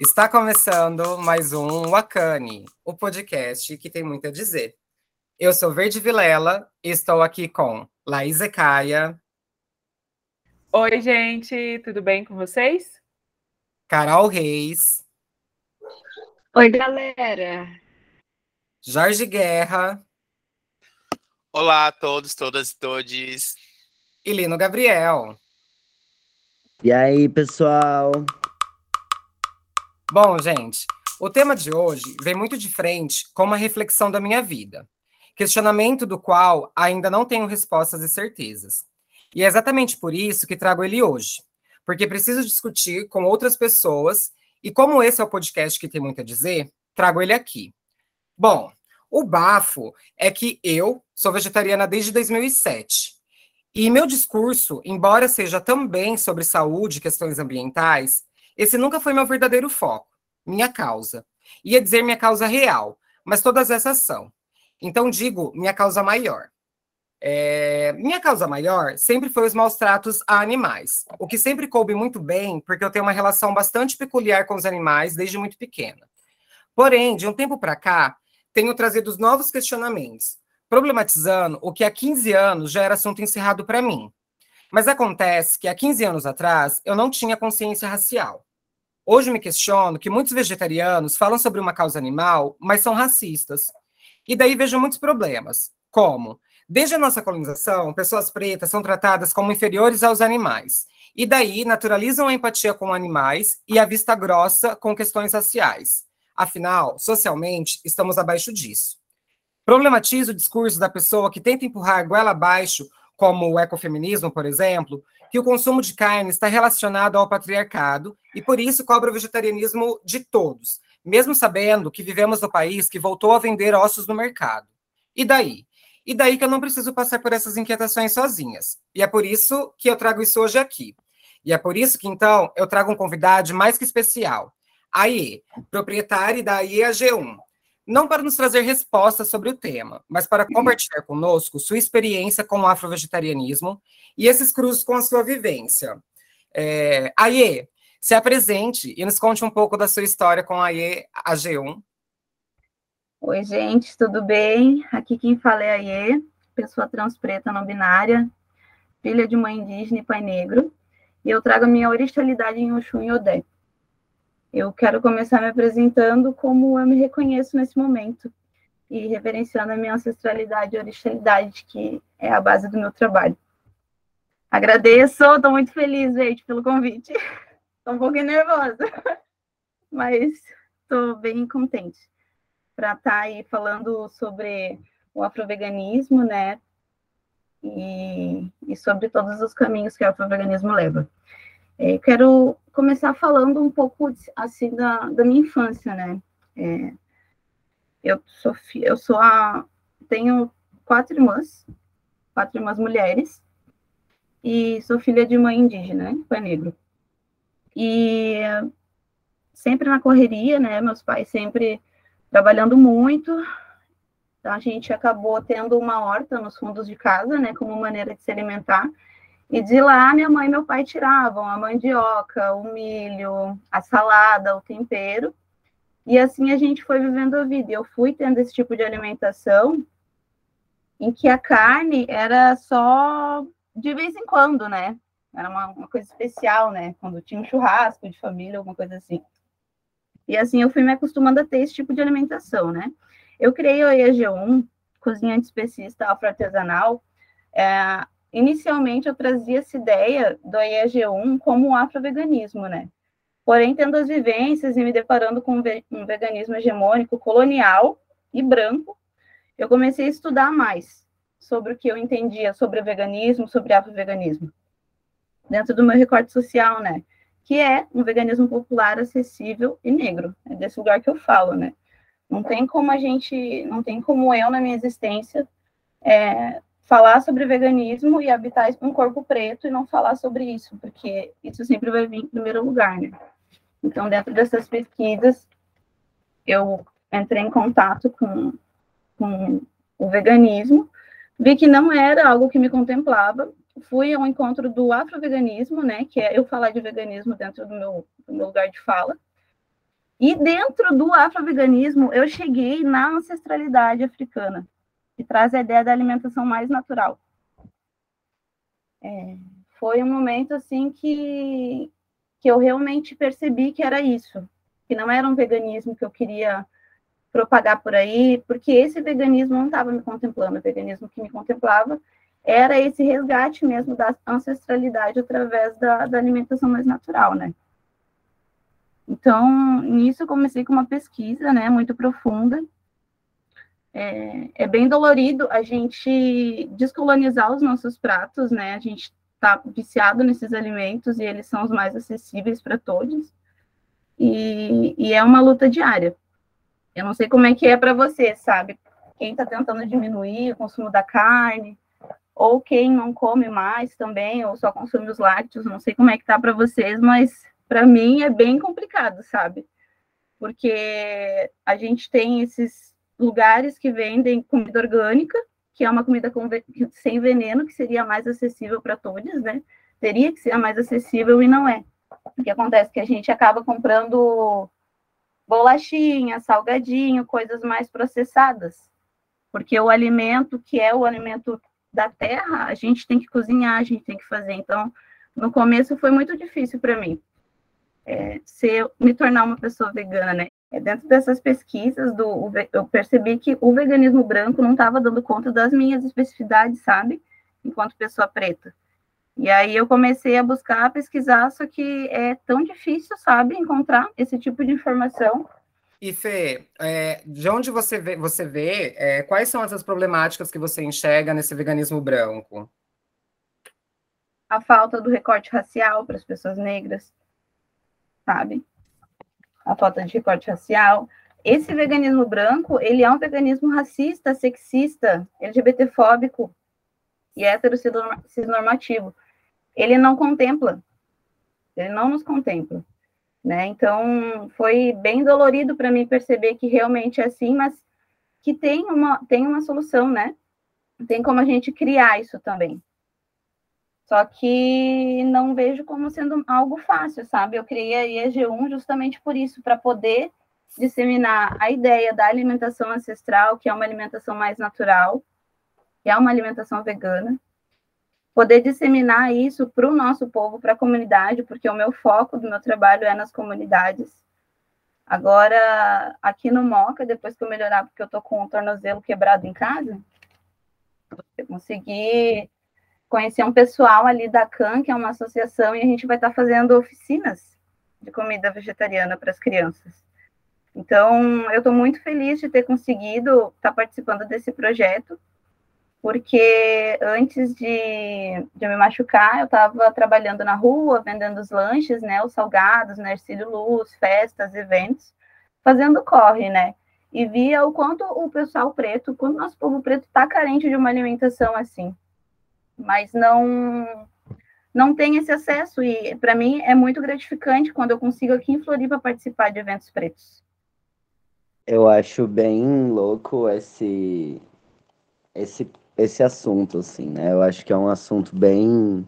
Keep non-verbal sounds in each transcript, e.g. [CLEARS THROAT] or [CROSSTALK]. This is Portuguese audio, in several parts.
Está começando mais um Wakani, o podcast que tem muito a dizer. Eu sou Verde Vilela e estou aqui com Laís Ecaia. Oi, gente, tudo bem com vocês? Carol Reis. Oi, galera. Jorge Guerra. Olá a todos, todas e todes. E Lino Gabriel. E aí, pessoal? Bom, gente, o tema de hoje vem muito de frente com uma reflexão da minha vida, questionamento do qual ainda não tenho respostas e certezas. E é exatamente por isso que trago ele hoje, porque preciso discutir com outras pessoas e como esse é o podcast que tem muito a dizer, trago ele aqui. Bom, o bafo é que eu sou vegetariana desde 2007. E meu discurso, embora seja também sobre saúde e questões ambientais, esse nunca foi meu verdadeiro foco, minha causa. Ia dizer minha causa real, mas todas essas são. Então digo minha causa maior. É, minha causa maior sempre foi os maus tratos a animais, o que sempre coube muito bem, porque eu tenho uma relação bastante peculiar com os animais desde muito pequena. Porém, de um tempo para cá, tenho trazido novos questionamentos, problematizando o que há 15 anos já era assunto encerrado para mim. Mas acontece que há 15 anos atrás eu não tinha consciência racial. Hoje me questiono que muitos vegetarianos falam sobre uma causa animal, mas são racistas. E daí vejo muitos problemas, como, desde a nossa colonização, pessoas pretas são tratadas como inferiores aos animais, e daí naturalizam a empatia com animais e a vista grossa com questões raciais. Afinal, socialmente, estamos abaixo disso. Problematizo o discurso da pessoa que tenta empurrar goela abaixo, como o ecofeminismo, por exemplo, que o consumo de carne está relacionado ao patriarcado e por isso cobra o vegetarianismo de todos, mesmo sabendo que vivemos no país que voltou a vender ossos no mercado. E daí? E daí que eu não preciso passar por essas inquietações sozinhas. E é por isso que eu trago isso hoje aqui. E é por isso que, então, eu trago um convidado mais que especial. A IE, proprietária da IEAG1, não para nos trazer respostas sobre o tema, mas para compartilhar conosco sua experiência com o afrovegetarianismo e esses cruzes com a sua vivência. É, Aie, se apresente e nos conte um pouco da sua história com a Aie AG1. Oi, gente, tudo bem? Aqui quem fala é a Aie, pessoa trans preta não binária, filha de mãe indígena e pai negro, e eu trago a minha originalidade em Oxum e Odé. Eu quero começar me apresentando como eu me reconheço nesse momento e reverenciando a minha ancestralidade e originalidade, que é a base do meu trabalho. Agradeço, estou muito feliz, gente, pelo convite. [LAUGHS] Estou um pouquinho nervosa, [LAUGHS] mas estou bem contente para estar tá aí falando sobre o afroveganismo, né? E, e sobre todos os caminhos que o afroveganismo leva. É, quero começar falando um pouco assim da, da minha infância, né? É, eu sou eu sou a tenho quatro irmãs, quatro irmãs mulheres e sou filha de mãe indígena, né? pai negro. E sempre na correria, né? Meus pais sempre trabalhando muito. Então a gente acabou tendo uma horta nos fundos de casa, né? Como maneira de se alimentar. E de lá, minha mãe e meu pai tiravam a mandioca, o milho, a salada, o tempero. E assim a gente foi vivendo a vida. Eu fui tendo esse tipo de alimentação em que a carne era só de vez em quando, né? Era uma, uma coisa especial, né? Quando tinha um churrasco de família, alguma coisa assim. E assim eu fui me acostumando a ter esse tipo de alimentação, né? Eu criei o EAG1, cozinha especista afro-artesanal, é, inicialmente eu trazia essa ideia do IEG1 como um afroveganismo, né? Porém, tendo as vivências e me deparando com um veganismo hegemônico colonial e branco, eu comecei a estudar mais sobre o que eu entendia sobre o veganismo, sobre afroveganismo, dentro do meu recorte social, né? Que é um veganismo popular, acessível e negro. É desse lugar que eu falo, né? Não tem como a gente, não tem como eu, na minha existência, é, falar sobre veganismo e habitar um corpo preto e não falar sobre isso, porque isso sempre vai vir em primeiro lugar, né? Então, dentro dessas pesquisas, eu entrei em contato com, com o veganismo, vi que não era algo que me contemplava, fui ao encontro do afroveganismo, né, que é eu falar de veganismo dentro do meu, do meu lugar de fala, E dentro do afroveganismo, eu cheguei na ancestralidade africana, que traz a ideia da alimentação mais natural. É, foi um momento assim que, que eu realmente percebi que era isso, que não era um veganismo que eu queria propagar por aí, porque esse veganismo não estava me contemplando, o veganismo que me contemplava era esse resgate mesmo da ancestralidade através da, da alimentação mais natural, né? Então, nisso eu comecei com uma pesquisa, né, muito profunda. É, é bem dolorido a gente descolonizar os nossos pratos, né? A gente está viciado nesses alimentos e eles são os mais acessíveis para todos. E, e, é uma luta diária. Eu não sei como é que é para você, sabe? Quem está tentando diminuir o consumo da carne, ou quem não come mais também, ou só consome os lácteos, não sei como é que tá para vocês, mas para mim é bem complicado, sabe? Porque a gente tem esses lugares que vendem comida orgânica, que é uma comida sem veneno, que seria mais acessível para todos, né? Teria que ser mais acessível e não é. O que acontece é que a gente acaba comprando bolachinha, salgadinho, coisas mais processadas. Porque o alimento, que é o alimento da terra, a gente tem que cozinhar, a gente tem que fazer. Então, no começo foi muito difícil para mim é, ser, me tornar uma pessoa vegana, né? É, dentro dessas pesquisas, do, eu percebi que o veganismo branco não estava dando conta das minhas especificidades, sabe? Enquanto pessoa preta. E aí eu comecei a buscar, a pesquisar, só que é tão difícil, sabe, encontrar esse tipo de informação. E Fê, é, de onde você vê, você vê é, quais são essas problemáticas que você enxerga nesse veganismo branco? A falta do recorte racial para as pessoas negras, sabe? A falta de recorte racial. Esse veganismo branco, ele é um veganismo racista, sexista, LGBTfóbico e heterossexnormativo. Ele não contempla, ele não nos contempla, né? Então, foi bem dolorido para mim perceber que realmente é assim, mas que tem uma, tem uma solução, né? Tem como a gente criar isso também. Só que não vejo como sendo algo fácil, sabe? Eu criei a IEG1 justamente por isso, para poder disseminar a ideia da alimentação ancestral, que é uma alimentação mais natural, que é uma alimentação vegana, poder disseminar isso para o nosso povo, para a comunidade, porque o meu foco do meu trabalho é nas comunidades. Agora, aqui no Moca, depois que eu melhorar, porque eu tô com o tornozelo quebrado em casa, eu consegui conhecer um pessoal ali da CAN, que é uma associação, e a gente vai estar fazendo oficinas de comida vegetariana para as crianças. Então, eu estou muito feliz de ter conseguido estar participando desse projeto, porque antes de, de me machucar, eu estava trabalhando na rua, vendendo os lanches, né, os salgados, né, Ercílio Luz, festas, eventos, fazendo corre, né, e via o quanto o pessoal preto, quanto nosso povo preto está carente de uma alimentação assim mas não não tem esse acesso e para mim é muito gratificante quando eu consigo aqui em Floripa participar de eventos pretos. Eu acho bem louco esse esse esse assunto assim, né? Eu acho que é um assunto bem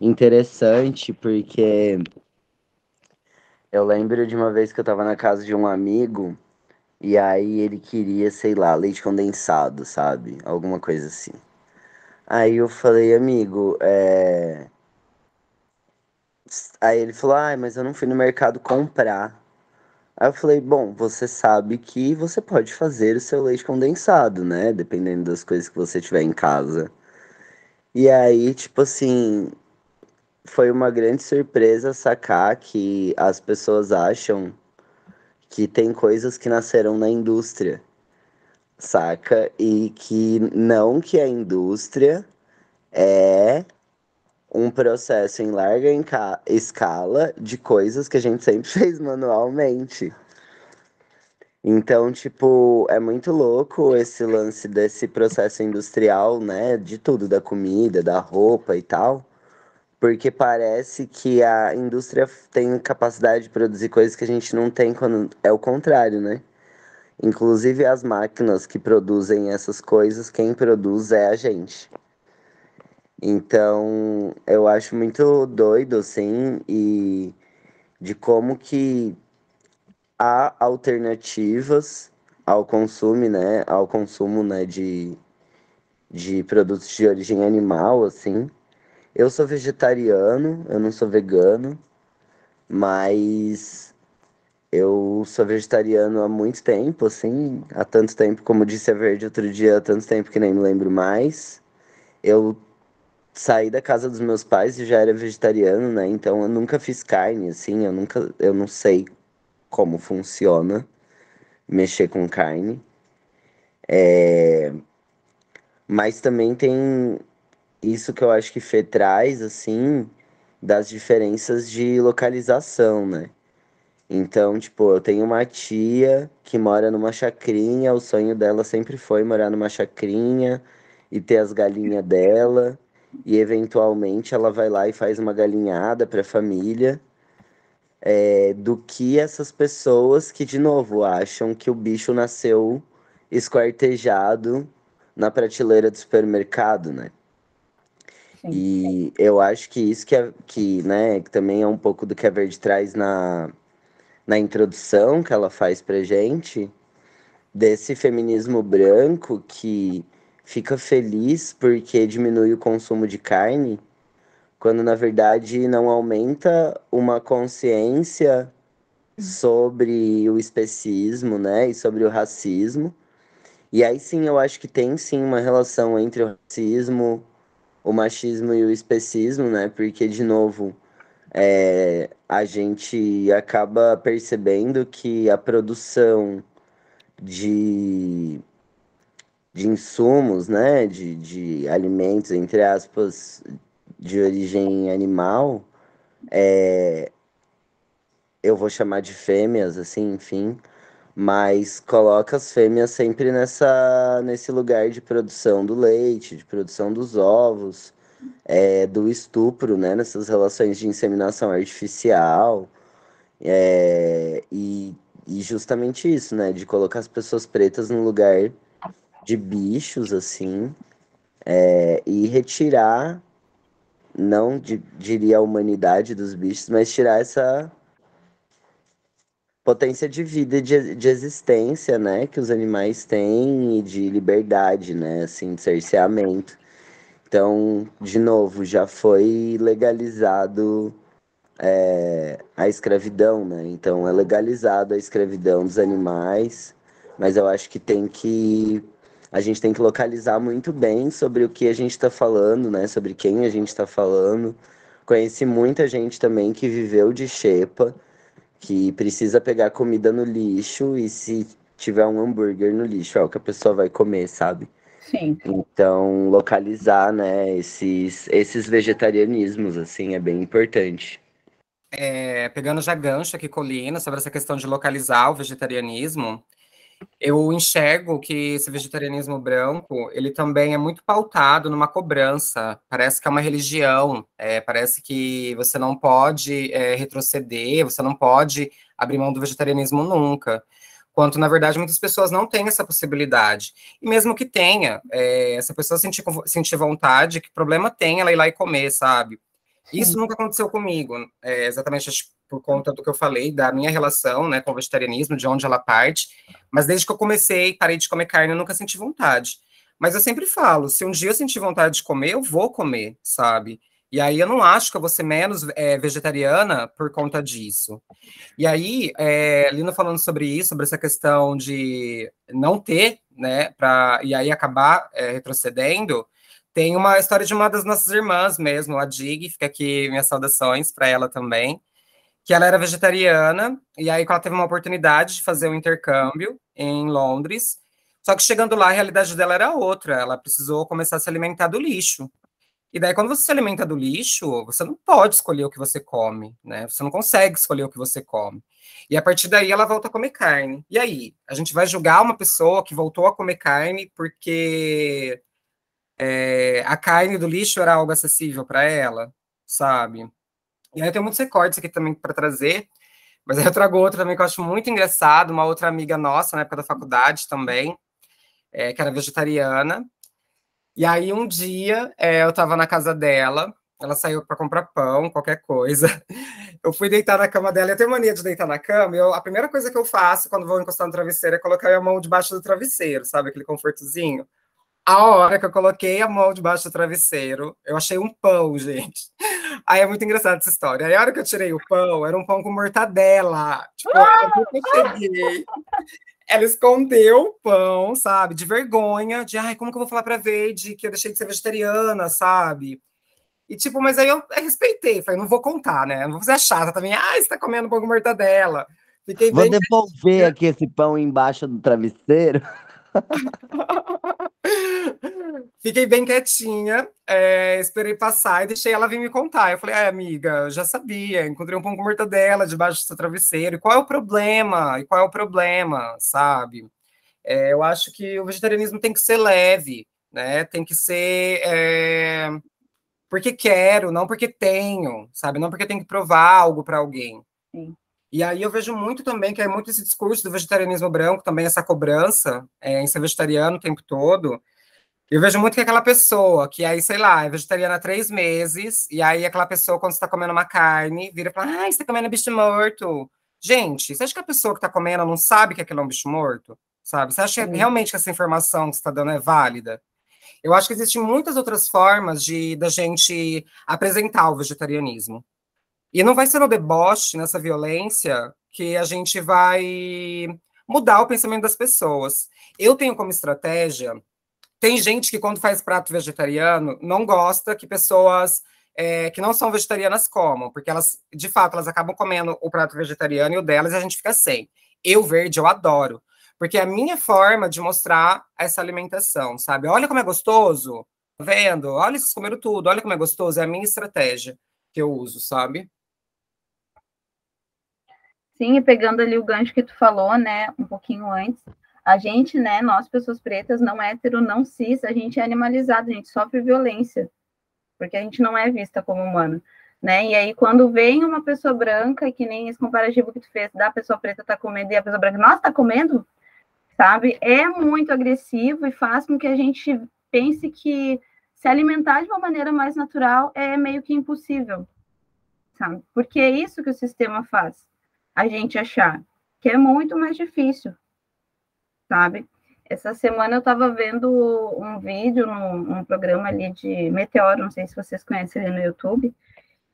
interessante porque eu lembro de uma vez que eu tava na casa de um amigo e aí ele queria, sei lá, leite condensado, sabe? Alguma coisa assim. Aí eu falei, amigo, é. Aí ele falou, ah, mas eu não fui no mercado comprar. Aí eu falei, bom, você sabe que você pode fazer o seu leite condensado, né? Dependendo das coisas que você tiver em casa. E aí, tipo assim, foi uma grande surpresa sacar que as pessoas acham que tem coisas que nasceram na indústria saca? E que não que a indústria é um processo em larga escala de coisas que a gente sempre [LAUGHS] fez manualmente. Então, tipo, é muito louco esse lance desse processo industrial, né? De tudo, da comida, da roupa e tal. Porque parece que a indústria tem capacidade de produzir coisas que a gente não tem quando é o contrário, né? Inclusive as máquinas que produzem essas coisas, quem produz é a gente. Então, eu acho muito doido, assim, e de como que há alternativas ao consumo, né, ao consumo, né, de, de produtos de origem animal, assim. Eu sou vegetariano, eu não sou vegano, mas eu sou vegetariano há muito tempo, assim, há tanto tempo, como disse a Verde outro dia, há tanto tempo que nem me lembro mais. Eu saí da casa dos meus pais e já era vegetariano, né? Então eu nunca fiz carne, assim, eu nunca, eu não sei como funciona mexer com carne. É... Mas também tem isso que eu acho que Fê traz, assim, das diferenças de localização, né? Então, tipo, eu tenho uma tia que mora numa chacrinha, o sonho dela sempre foi morar numa chacrinha e ter as galinhas dela, e eventualmente ela vai lá e faz uma galinhada para a família é, do que essas pessoas que, de novo, acham que o bicho nasceu esquartejado na prateleira do supermercado, né? Sim. E eu acho que isso que, é, que, né, que também é um pouco do que a Verde traz na, na introdução que ela faz pra gente, desse feminismo branco que fica feliz porque diminui o consumo de carne, quando na verdade não aumenta uma consciência sobre o especismo, né, e sobre o racismo. E aí sim, eu acho que tem sim uma relação entre o racismo, o machismo e o especismo, né? Porque de novo, é, a gente acaba percebendo que a produção de, de insumos, né, de, de alimentos, entre aspas, de origem animal, é, eu vou chamar de fêmeas, assim, enfim, mas coloca as fêmeas sempre nessa, nesse lugar de produção do leite, de produção dos ovos, é, do estupro, né, nessas relações de inseminação artificial, é, e, e justamente isso, né, de colocar as pessoas pretas no lugar de bichos, assim, é, e retirar não de, diria a humanidade dos bichos, mas tirar essa potência de vida e de, de existência, né, que os animais têm e de liberdade, né, assim, de cerceamento. Então, de novo, já foi legalizado é, a escravidão, né? Então, é legalizado a escravidão dos animais, mas eu acho que tem que a gente tem que localizar muito bem sobre o que a gente está falando, né? Sobre quem a gente está falando. Conheci muita gente também que viveu de xepa, que precisa pegar comida no lixo e se tiver um hambúrguer no lixo, é o que a pessoa vai comer, sabe? Sim. Então, localizar, né, esses, esses vegetarianismos, assim, é bem importante. É, pegando já gancho aqui, Colina, sobre essa questão de localizar o vegetarianismo, eu enxergo que esse vegetarianismo branco, ele também é muito pautado numa cobrança. Parece que é uma religião. É, parece que você não pode é, retroceder, você não pode abrir mão do vegetarianismo nunca. Quanto, na verdade, muitas pessoas não têm essa possibilidade. E mesmo que tenha, é, essa pessoa sentir, sentir vontade, que problema tem ela ir lá e comer, sabe? Isso nunca aconteceu comigo, é, exatamente por conta do que eu falei, da minha relação né, com o vegetarianismo, de onde ela parte. Mas desde que eu comecei, parei de comer carne, eu nunca senti vontade. Mas eu sempre falo, se um dia eu sentir vontade de comer, eu vou comer, sabe? E aí eu não acho que eu vou ser menos é, vegetariana por conta disso. E aí, é, Lino falando sobre isso, sobre essa questão de não ter, né, pra, e aí acabar é, retrocedendo, tem uma história de uma das nossas irmãs mesmo, a Dig, fica aqui minhas saudações para ela também, que ela era vegetariana, e aí ela teve uma oportunidade de fazer um intercâmbio em Londres, só que chegando lá a realidade dela era outra, ela precisou começar a se alimentar do lixo. E daí, quando você se alimenta do lixo, você não pode escolher o que você come, né? Você não consegue escolher o que você come. E a partir daí ela volta a comer carne. E aí? A gente vai julgar uma pessoa que voltou a comer carne porque é, a carne do lixo era algo acessível para ela, sabe? E aí eu tenho muitos recortes aqui também para trazer, mas aí eu trago outro também que eu acho muito engraçado, uma outra amiga nossa na época da faculdade também, é, que era vegetariana. E aí um dia é, eu estava na casa dela, ela saiu para comprar pão, qualquer coisa. [LAUGHS] Eu fui deitar na cama dela, eu tenho mania de deitar na cama, eu, a primeira coisa que eu faço quando vou encostar no travesseiro é colocar a mão debaixo do travesseiro, sabe, aquele confortozinho. A hora que eu coloquei a mão debaixo do travesseiro, eu achei um pão, [LAUGHS] gente. Aí é muito engraçado essa história. Aí a hora que eu tirei o pão, era um pão com mortadela. Tipo, eu cheguei, [LAUGHS] ela escondeu o pão, sabe? De vergonha, de ai, como que eu vou falar pra Veide que eu deixei de ser vegetariana, sabe? E, tipo, mas aí eu respeitei, falei, não vou contar, né? Não vou fazer a chata também. Ah, você tá comendo pão com mortadela. Fiquei vou devolver aqui esse pão embaixo do travesseiro. [LAUGHS] Fiquei bem quietinha, é, esperei passar e deixei ela vir me contar. Eu falei, ah, amiga, já sabia, encontrei um pão com mortadela debaixo do seu travesseiro. E qual é o problema? E qual é o problema, sabe? É, eu acho que o vegetarianismo tem que ser leve, né? Tem que ser é, porque quero, não porque tenho, sabe? Não porque tenho que provar algo para alguém. Sim. E aí eu vejo muito também que é muito esse discurso do vegetarianismo branco, também essa cobrança é, em ser vegetariano o tempo todo. Eu vejo muito que aquela pessoa que aí, sei lá, é vegetariana há três meses, e aí aquela pessoa, quando está comendo uma carne, vira e fala, ah, você está comendo bicho morto. Gente, você acha que a pessoa que está comendo não sabe que aquilo é um bicho morto? Sabe? Você acha realmente que essa informação que você está dando é válida? Eu acho que existem muitas outras formas de da gente apresentar o vegetarianismo. E não vai ser no deboche, nessa violência, que a gente vai mudar o pensamento das pessoas. Eu tenho como estratégia. Tem gente que, quando faz prato vegetariano, não gosta que pessoas é, que não são vegetarianas comam, porque elas, de fato, elas acabam comendo o prato vegetariano e o delas e a gente fica sem. Eu, verde, eu adoro. Porque é a minha forma de mostrar essa alimentação, sabe? Olha como é gostoso, tá vendo? Olha, vocês comeram tudo, olha como é gostoso, é a minha estratégia que eu uso, sabe? Sim, e pegando ali o gancho que tu falou, né, um pouquinho antes, a gente, né, nós pessoas pretas, não hétero, não cis, a gente é animalizado, a gente sofre violência, porque a gente não é vista como humano, né? E aí quando vem uma pessoa branca, que nem esse comparativo que tu fez, da pessoa preta tá comendo e a pessoa branca, nossa, tá comendo? sabe? É muito agressivo e faz com que a gente pense que se alimentar de uma maneira mais natural é meio que impossível, sabe? Porque é isso que o sistema faz, a gente achar que é muito mais difícil, sabe? Essa semana eu estava vendo um vídeo num, num, programa ali de Meteoro, não sei se vocês conhecem ali no YouTube,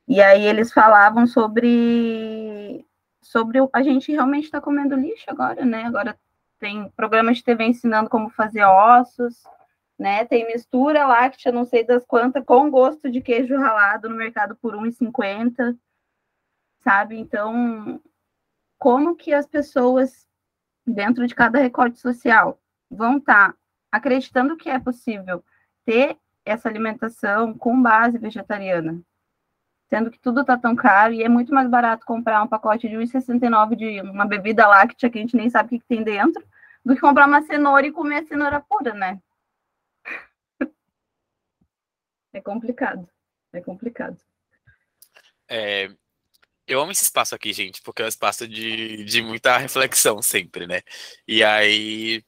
e aí eles falavam sobre sobre a gente realmente está comendo lixo agora, né? Agora tem programas de TV ensinando como fazer ossos, né? Tem mistura láctea, não sei das quantas, com gosto de queijo ralado no mercado por R$1,50, sabe? Então, como que as pessoas, dentro de cada recorte social, vão estar tá acreditando que é possível ter essa alimentação com base vegetariana, sendo que tudo está tão caro e é muito mais barato comprar um pacote de 1,69 de uma bebida láctea que a gente nem sabe o que, que tem dentro, do que comprar uma cenoura e comer a cenoura pura, né? [LAUGHS] É complicado. É complicado. É, eu amo esse espaço aqui, gente, porque é um espaço de, de muita reflexão sempre, né? E aí,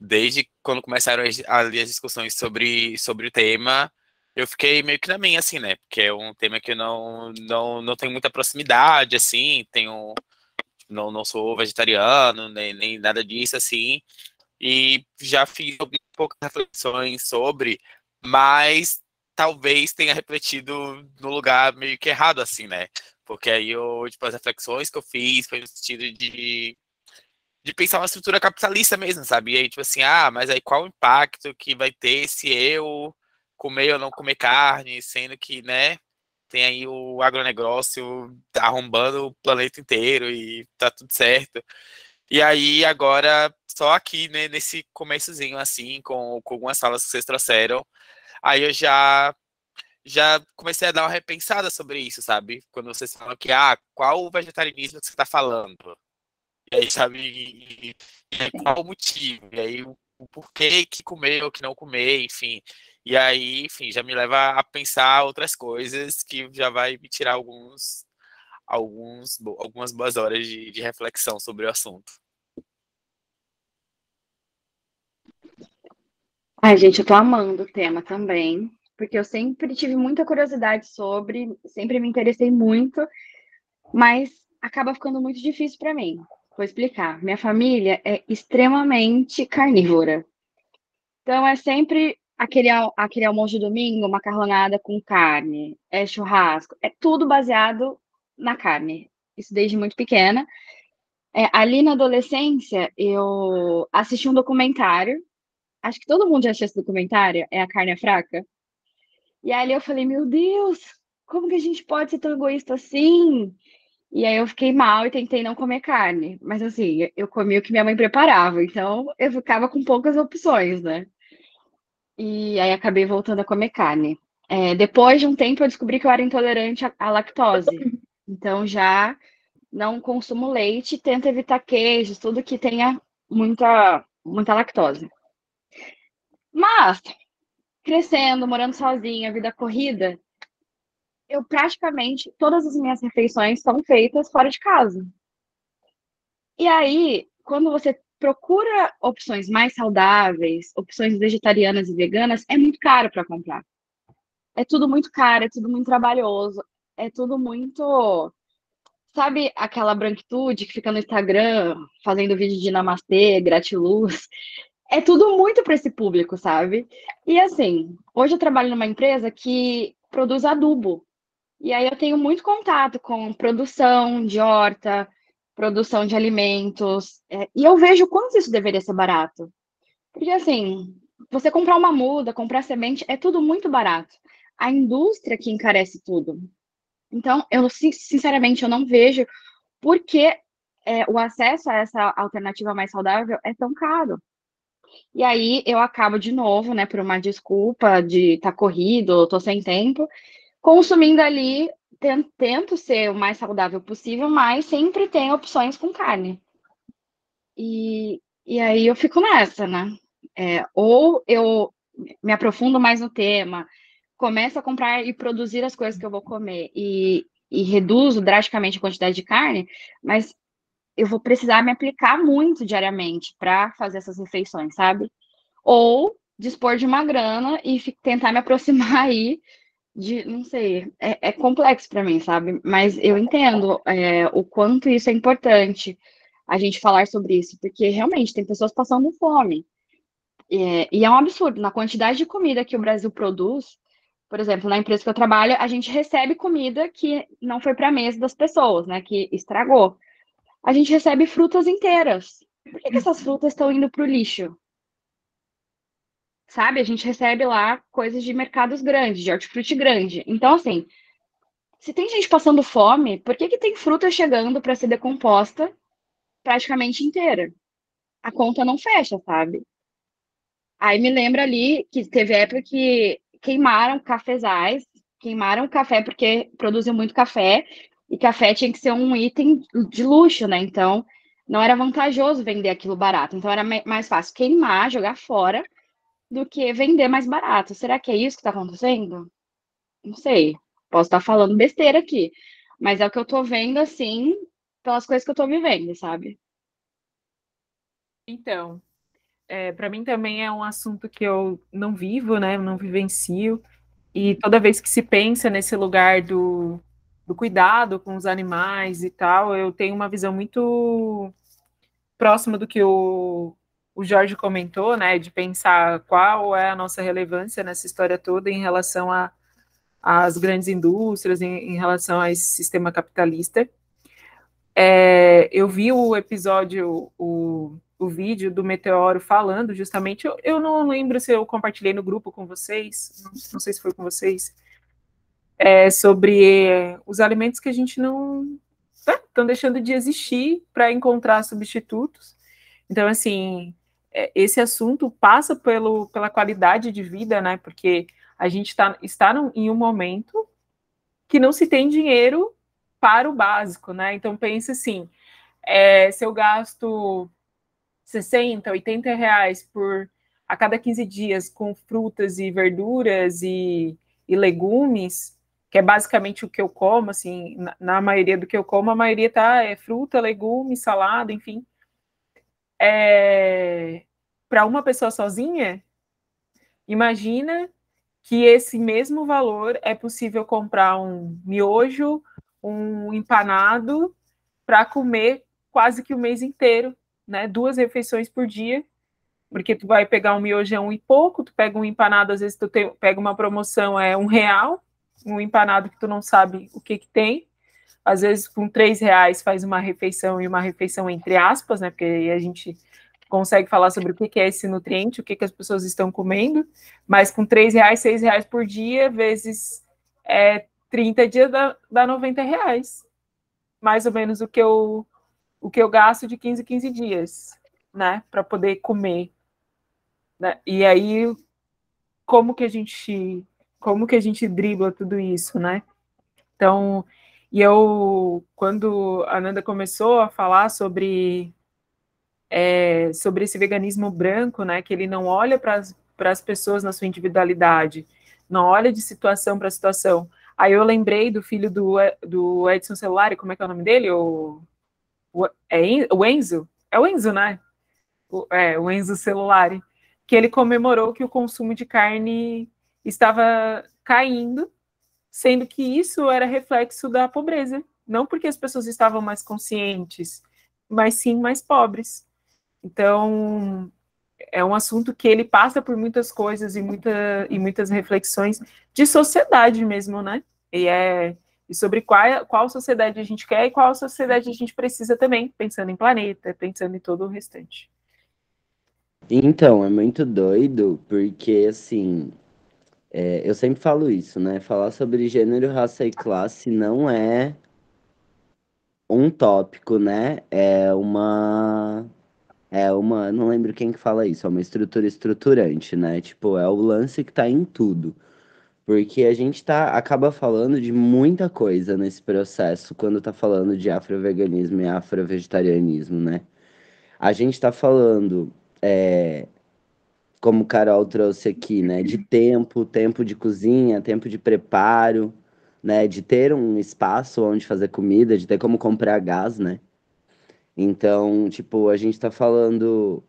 desde quando começaram ali as discussões sobre, sobre o tema, eu fiquei meio que na minha, assim, né? Porque é um tema que eu não, não, não tenho muita proximidade, assim, tenho, não, não sou vegetariano, nem, nem nada disso, assim, e já fiz poucas reflexões sobre, mas talvez tenha refletido no lugar meio que errado, assim, né? Porque aí eu, tipo, as reflexões que eu fiz foi no sentido de de pensar uma estrutura capitalista mesmo, sabe? E aí, tipo assim, ah, mas aí qual o impacto que vai ter se eu comer ou não comer carne, sendo que, né, tem aí o agronegócio arrombando o planeta inteiro e tá tudo certo. E aí, agora, só aqui, né, nesse começozinho, assim, com, com algumas salas que vocês trouxeram, aí eu já já comecei a dar uma repensada sobre isso, sabe? Quando vocês falam que, ah, qual o vegetarianismo que você está falando? E aí, sabe, e, e, qual o motivo? E aí, o, o porquê que comer ou que não comer, enfim. E aí, enfim, já me leva a pensar outras coisas que já vai me tirar alguns, alguns, algumas boas horas de, de reflexão sobre o assunto. Ai, gente, eu tô amando o tema também. porque eu sempre tive muita curiosidade sobre, sempre me interessei muito, mas acaba ficando muito difícil para mim. Vou explicar. Minha família é extremamente carnívora. Então é sempre aquele, aquele almoço de domingo, macarronada com carne, é churrasco, é tudo baseado na carne. Isso desde muito pequena. É, ali na adolescência, eu assisti um documentário. Acho que todo mundo já assistiu esse documentário, é A Carne é Fraca. E aí eu falei, meu Deus, como que a gente pode ser tão egoísta assim? E aí eu fiquei mal e tentei não comer carne. Mas assim, eu comi o que minha mãe preparava, então eu ficava com poucas opções, né? E aí acabei voltando a comer carne. É, depois de um tempo eu descobri que eu era intolerante à, à lactose. [LAUGHS] Então já não consumo leite, tento evitar queijos, tudo que tenha muita, muita lactose. Mas, crescendo, morando sozinha, vida corrida, eu praticamente, todas as minhas refeições são feitas fora de casa. E aí, quando você procura opções mais saudáveis, opções vegetarianas e veganas, é muito caro para comprar. É tudo muito caro, é tudo muito trabalhoso, é tudo muito. Sabe aquela branquitude que fica no Instagram fazendo vídeo de namastê, gratiluz? É tudo muito para esse público, sabe? E assim, hoje eu trabalho numa empresa que produz adubo. E aí eu tenho muito contato com produção de horta, produção de alimentos, é, e eu vejo quanto isso deveria ser barato. Porque assim, você comprar uma muda, comprar semente, é tudo muito barato. A indústria que encarece tudo. Então, eu sinceramente eu não vejo por que é, o acesso a essa alternativa mais saudável é tão caro. E aí eu acabo de novo, né, por uma desculpa de estar tá corrido, tô sem tempo, consumindo ali, tento ser o mais saudável possível, mas sempre tem opções com carne. E, e aí eu fico nessa, né? É, ou eu me aprofundo mais no tema, começo a comprar e produzir as coisas que eu vou comer e, e reduzo drasticamente a quantidade de carne, mas eu vou precisar me aplicar muito diariamente para fazer essas refeições, sabe? Ou dispor de uma grana e tentar me aproximar [LAUGHS] aí de, não sei, é, é complexo para mim, sabe? Mas eu entendo é, o quanto isso é importante a gente falar sobre isso, porque realmente tem pessoas passando fome. É, e é um absurdo, na quantidade de comida que o Brasil produz, por exemplo, na empresa que eu trabalho, a gente recebe comida que não foi para a mesa das pessoas, né? Que estragou. A gente recebe frutas inteiras. Por que, que essas frutas estão indo para o lixo? sabe? A gente recebe lá coisas de mercados grandes, de hortifruti grande. Então, assim, se tem gente passando fome, por que, que tem fruta chegando para ser decomposta praticamente inteira? A conta não fecha, sabe? Aí me lembra ali que teve época que queimaram cafezais, queimaram café porque produziam muito café, e café tinha que ser um item de luxo, né? Então, não era vantajoso vender aquilo barato. Então, era mais fácil queimar, jogar fora, do que vender mais barato. Será que é isso que está acontecendo? Não sei. Posso estar falando besteira aqui, mas é o que eu estou vendo assim pelas coisas que eu estou vivendo, sabe? Então, é, para mim também é um assunto que eu não vivo, né? Não vivencio. E toda vez que se pensa nesse lugar do, do cuidado com os animais e tal, eu tenho uma visão muito próxima do que o, o Jorge comentou, né, de pensar qual é a nossa relevância nessa história toda em relação às grandes indústrias, em, em, relação a esse sistema capitalista. É, eu vi o episódio, o, o vídeo do Meteoro falando justamente, eu, eu, não lembro se eu compartilhei no grupo com vocês, não, não sei se foi com vocês, é, sobre os alimentos que a gente não estão né, deixando de existir para encontrar substitutos. Então, assim, é, esse assunto passa pelo, pela qualidade de vida, né? Porque a gente tá, está num, em um momento que não se tem dinheiro para o básico, né? Então pense assim, é, se eu gasto 60, 80 reais por a cada 15 dias com frutas e verduras e, e legumes, que é basicamente o que eu como, assim, na, na maioria do que eu como, a maioria tá é fruta, legume, salada, enfim. É, para uma pessoa sozinha, imagina que esse mesmo valor é possível comprar um miojo, um empanado para comer quase que o mês inteiro, né? Duas refeições por dia, porque tu vai pegar um miojão e pouco, tu pega um empanado, às vezes tu te, pega uma promoção, é um real, um empanado que tu não sabe o que que tem, às vezes com três reais faz uma refeição e uma refeição entre aspas, né? Porque aí a gente consegue falar sobre o que é esse nutriente, o que, que as pessoas estão comendo, mas com três reais, seis reais por dia, vezes é, 30 dias dá, dá 90 reais. Mais ou menos o que eu, o que eu gasto de 15 15 dias, né? Para poder comer. Né? E aí, como que a gente como que a gente dribla tudo isso, né? Então, e eu, quando a Nanda começou a falar sobre é, sobre esse veganismo branco, né, que ele não olha para as pessoas na sua individualidade, não olha de situação para situação. Aí eu lembrei do filho do, do Edson Celulari, como é que é o nome dele? O, o, é, Enzo? É o Enzo, né? O, é, o Enzo Celulari, que ele comemorou que o consumo de carne estava caindo, sendo que isso era reflexo da pobreza. Não porque as pessoas estavam mais conscientes, mas sim mais pobres. Então, é um assunto que ele passa por muitas coisas e, muita, e muitas reflexões de sociedade mesmo, né? E é e sobre qual, qual sociedade a gente quer e qual sociedade a gente precisa também, pensando em planeta, pensando em todo o restante. Então, é muito doido, porque assim, é, eu sempre falo isso, né? Falar sobre gênero, raça e classe não é um tópico, né? É uma é uma, não lembro quem que fala isso, é uma estrutura estruturante, né? Tipo, é o lance que tá em tudo. Porque a gente tá, acaba falando de muita coisa nesse processo quando tá falando de afroveganismo e afrovegetarianismo, né? A gente tá falando, é, como Carol trouxe aqui, né? De tempo, tempo de cozinha, tempo de preparo, né? De ter um espaço onde fazer comida, de ter como comprar gás, né? Então, tipo, a gente tá falando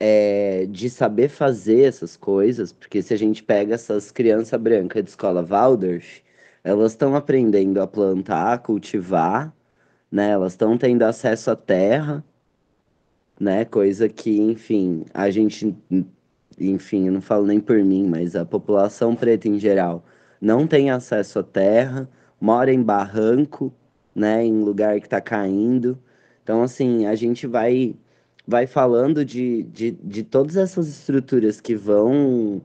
é, de saber fazer essas coisas, porque se a gente pega essas crianças brancas de escola Waldorf, elas estão aprendendo a plantar, cultivar, né? Elas estão tendo acesso à terra, né? Coisa que, enfim, a gente, enfim, eu não falo nem por mim, mas a população preta em geral não tem acesso à terra, mora em barranco, né? Em lugar que está caindo. Então, assim, a gente vai, vai falando de, de, de todas essas estruturas que vão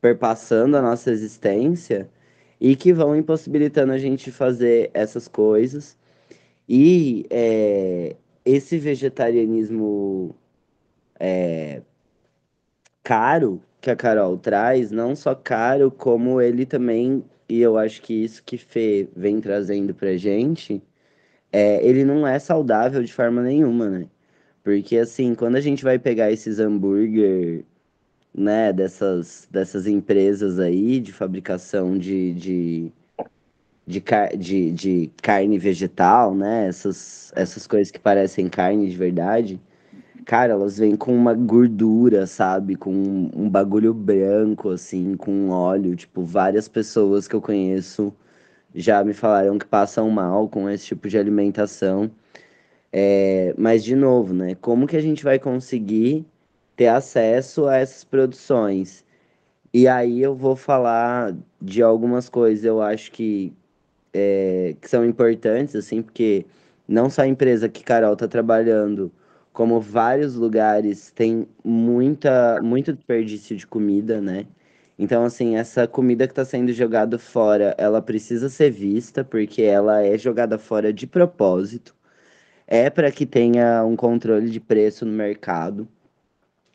perpassando a nossa existência e que vão impossibilitando a gente fazer essas coisas. E é, esse vegetarianismo é, caro que a Carol traz, não só caro, como ele também, e eu acho que isso que Fê vem trazendo pra gente, é, ele não é saudável de forma nenhuma, né? Porque, assim, quando a gente vai pegar esses hambúrguer, né, dessas, dessas empresas aí de fabricação de, de, de, de, de carne vegetal, né, essas, essas coisas que parecem carne de verdade, cara, elas vêm com uma gordura, sabe? Com um, bagulho branco, assim, com óleo. Tipo, várias pessoas que eu conheço já me falaram que passam mal com esse tipo de alimentação. É, mas, de novo, né? Como que a gente vai conseguir ter acesso a essas produções? E aí eu vou falar de algumas coisas, eu acho que, é, que são importantes, assim, porque não só a empresa que Carol está trabalhando, como vários lugares tem muita, muito desperdício de comida, né? Então, assim, essa comida que está sendo jogada fora, ela precisa ser vista, porque ela é jogada fora de propósito. É para que tenha um controle de preço no mercado.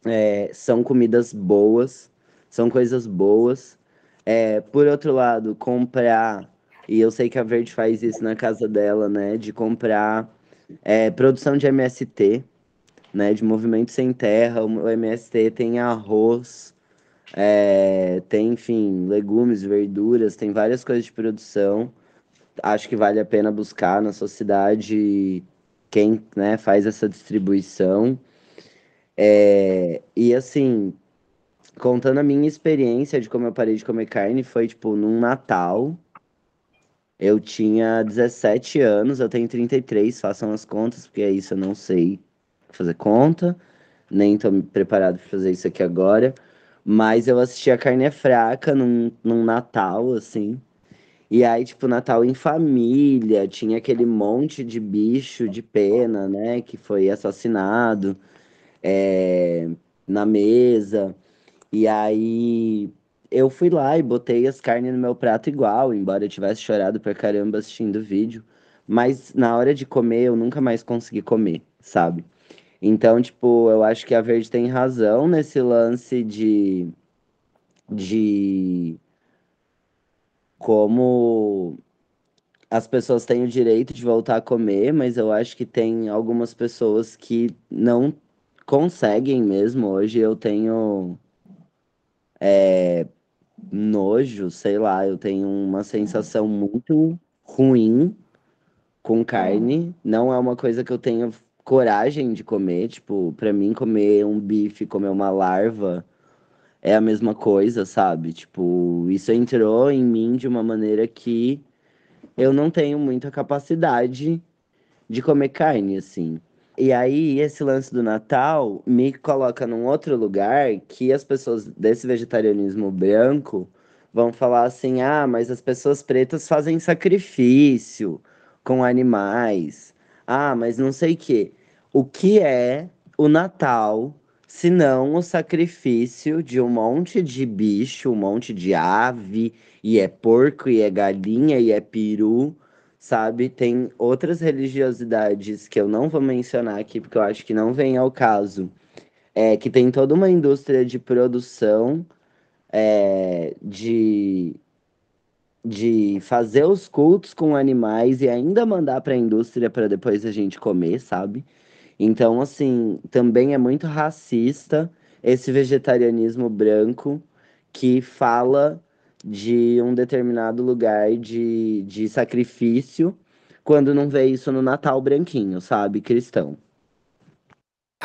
É, são comidas boas, são coisas boas. É, por outro lado, comprar, e eu sei que a Verde faz isso na casa dela, né? De comprar é, produção de MST, né? De movimento sem terra. O MST tem arroz é, tem, enfim, legumes, verduras, tem várias coisas de produção. Acho que vale a pena buscar na sua cidade quem né, faz essa distribuição. É, e assim, contando a minha experiência de como eu parei de comer carne, foi tipo num Natal. Eu tinha 17 anos, eu tenho 33, façam as contas, porque é isso, eu não sei fazer conta, nem tô preparado para fazer isso aqui agora. Mas eu assisti a Carne é Fraca num, num Natal, assim. E aí, tipo, Natal em família, tinha aquele monte de bicho de pena, né, que foi assassinado é, na mesa. E aí eu fui lá e botei as carnes no meu prato igual, embora eu tivesse chorado pra caramba assistindo o vídeo. Mas na hora de comer, eu nunca mais consegui comer, sabe? Então, tipo, eu acho que a Verde tem razão nesse lance de. de. como as pessoas têm o direito de voltar a comer, mas eu acho que tem algumas pessoas que não conseguem mesmo. Hoje eu tenho é, nojo, sei lá, eu tenho uma sensação muito ruim com carne. Não é uma coisa que eu tenho coragem de comer. Tipo, pra mim, comer um bife, comer uma larva é a mesma coisa, sabe? Tipo, isso entrou em mim de uma maneira que eu não tenho muita capacidade de comer carne, assim. E aí, esse lance do Natal me coloca num outro lugar que as pessoas desse vegetarianismo branco vão falar assim: ah, mas as pessoas pretas fazem sacrifício com animais. Ah, mas não sei o quê. O que é o Natal se não o sacrifício de um monte de bicho, um monte de ave, e é porco, e é galinha, e é peru sabe? Tem outras religiosidades que eu não vou mencionar aqui, porque eu acho que não vem ao caso, é, que tem toda uma indústria de produção é, de, de fazer os cultos com animais e ainda mandar para a indústria para depois a gente comer, sabe? Então, assim, também é muito racista esse vegetarianismo branco que fala de um determinado lugar de, de sacrifício quando não vê isso no Natal branquinho, sabe? Cristão.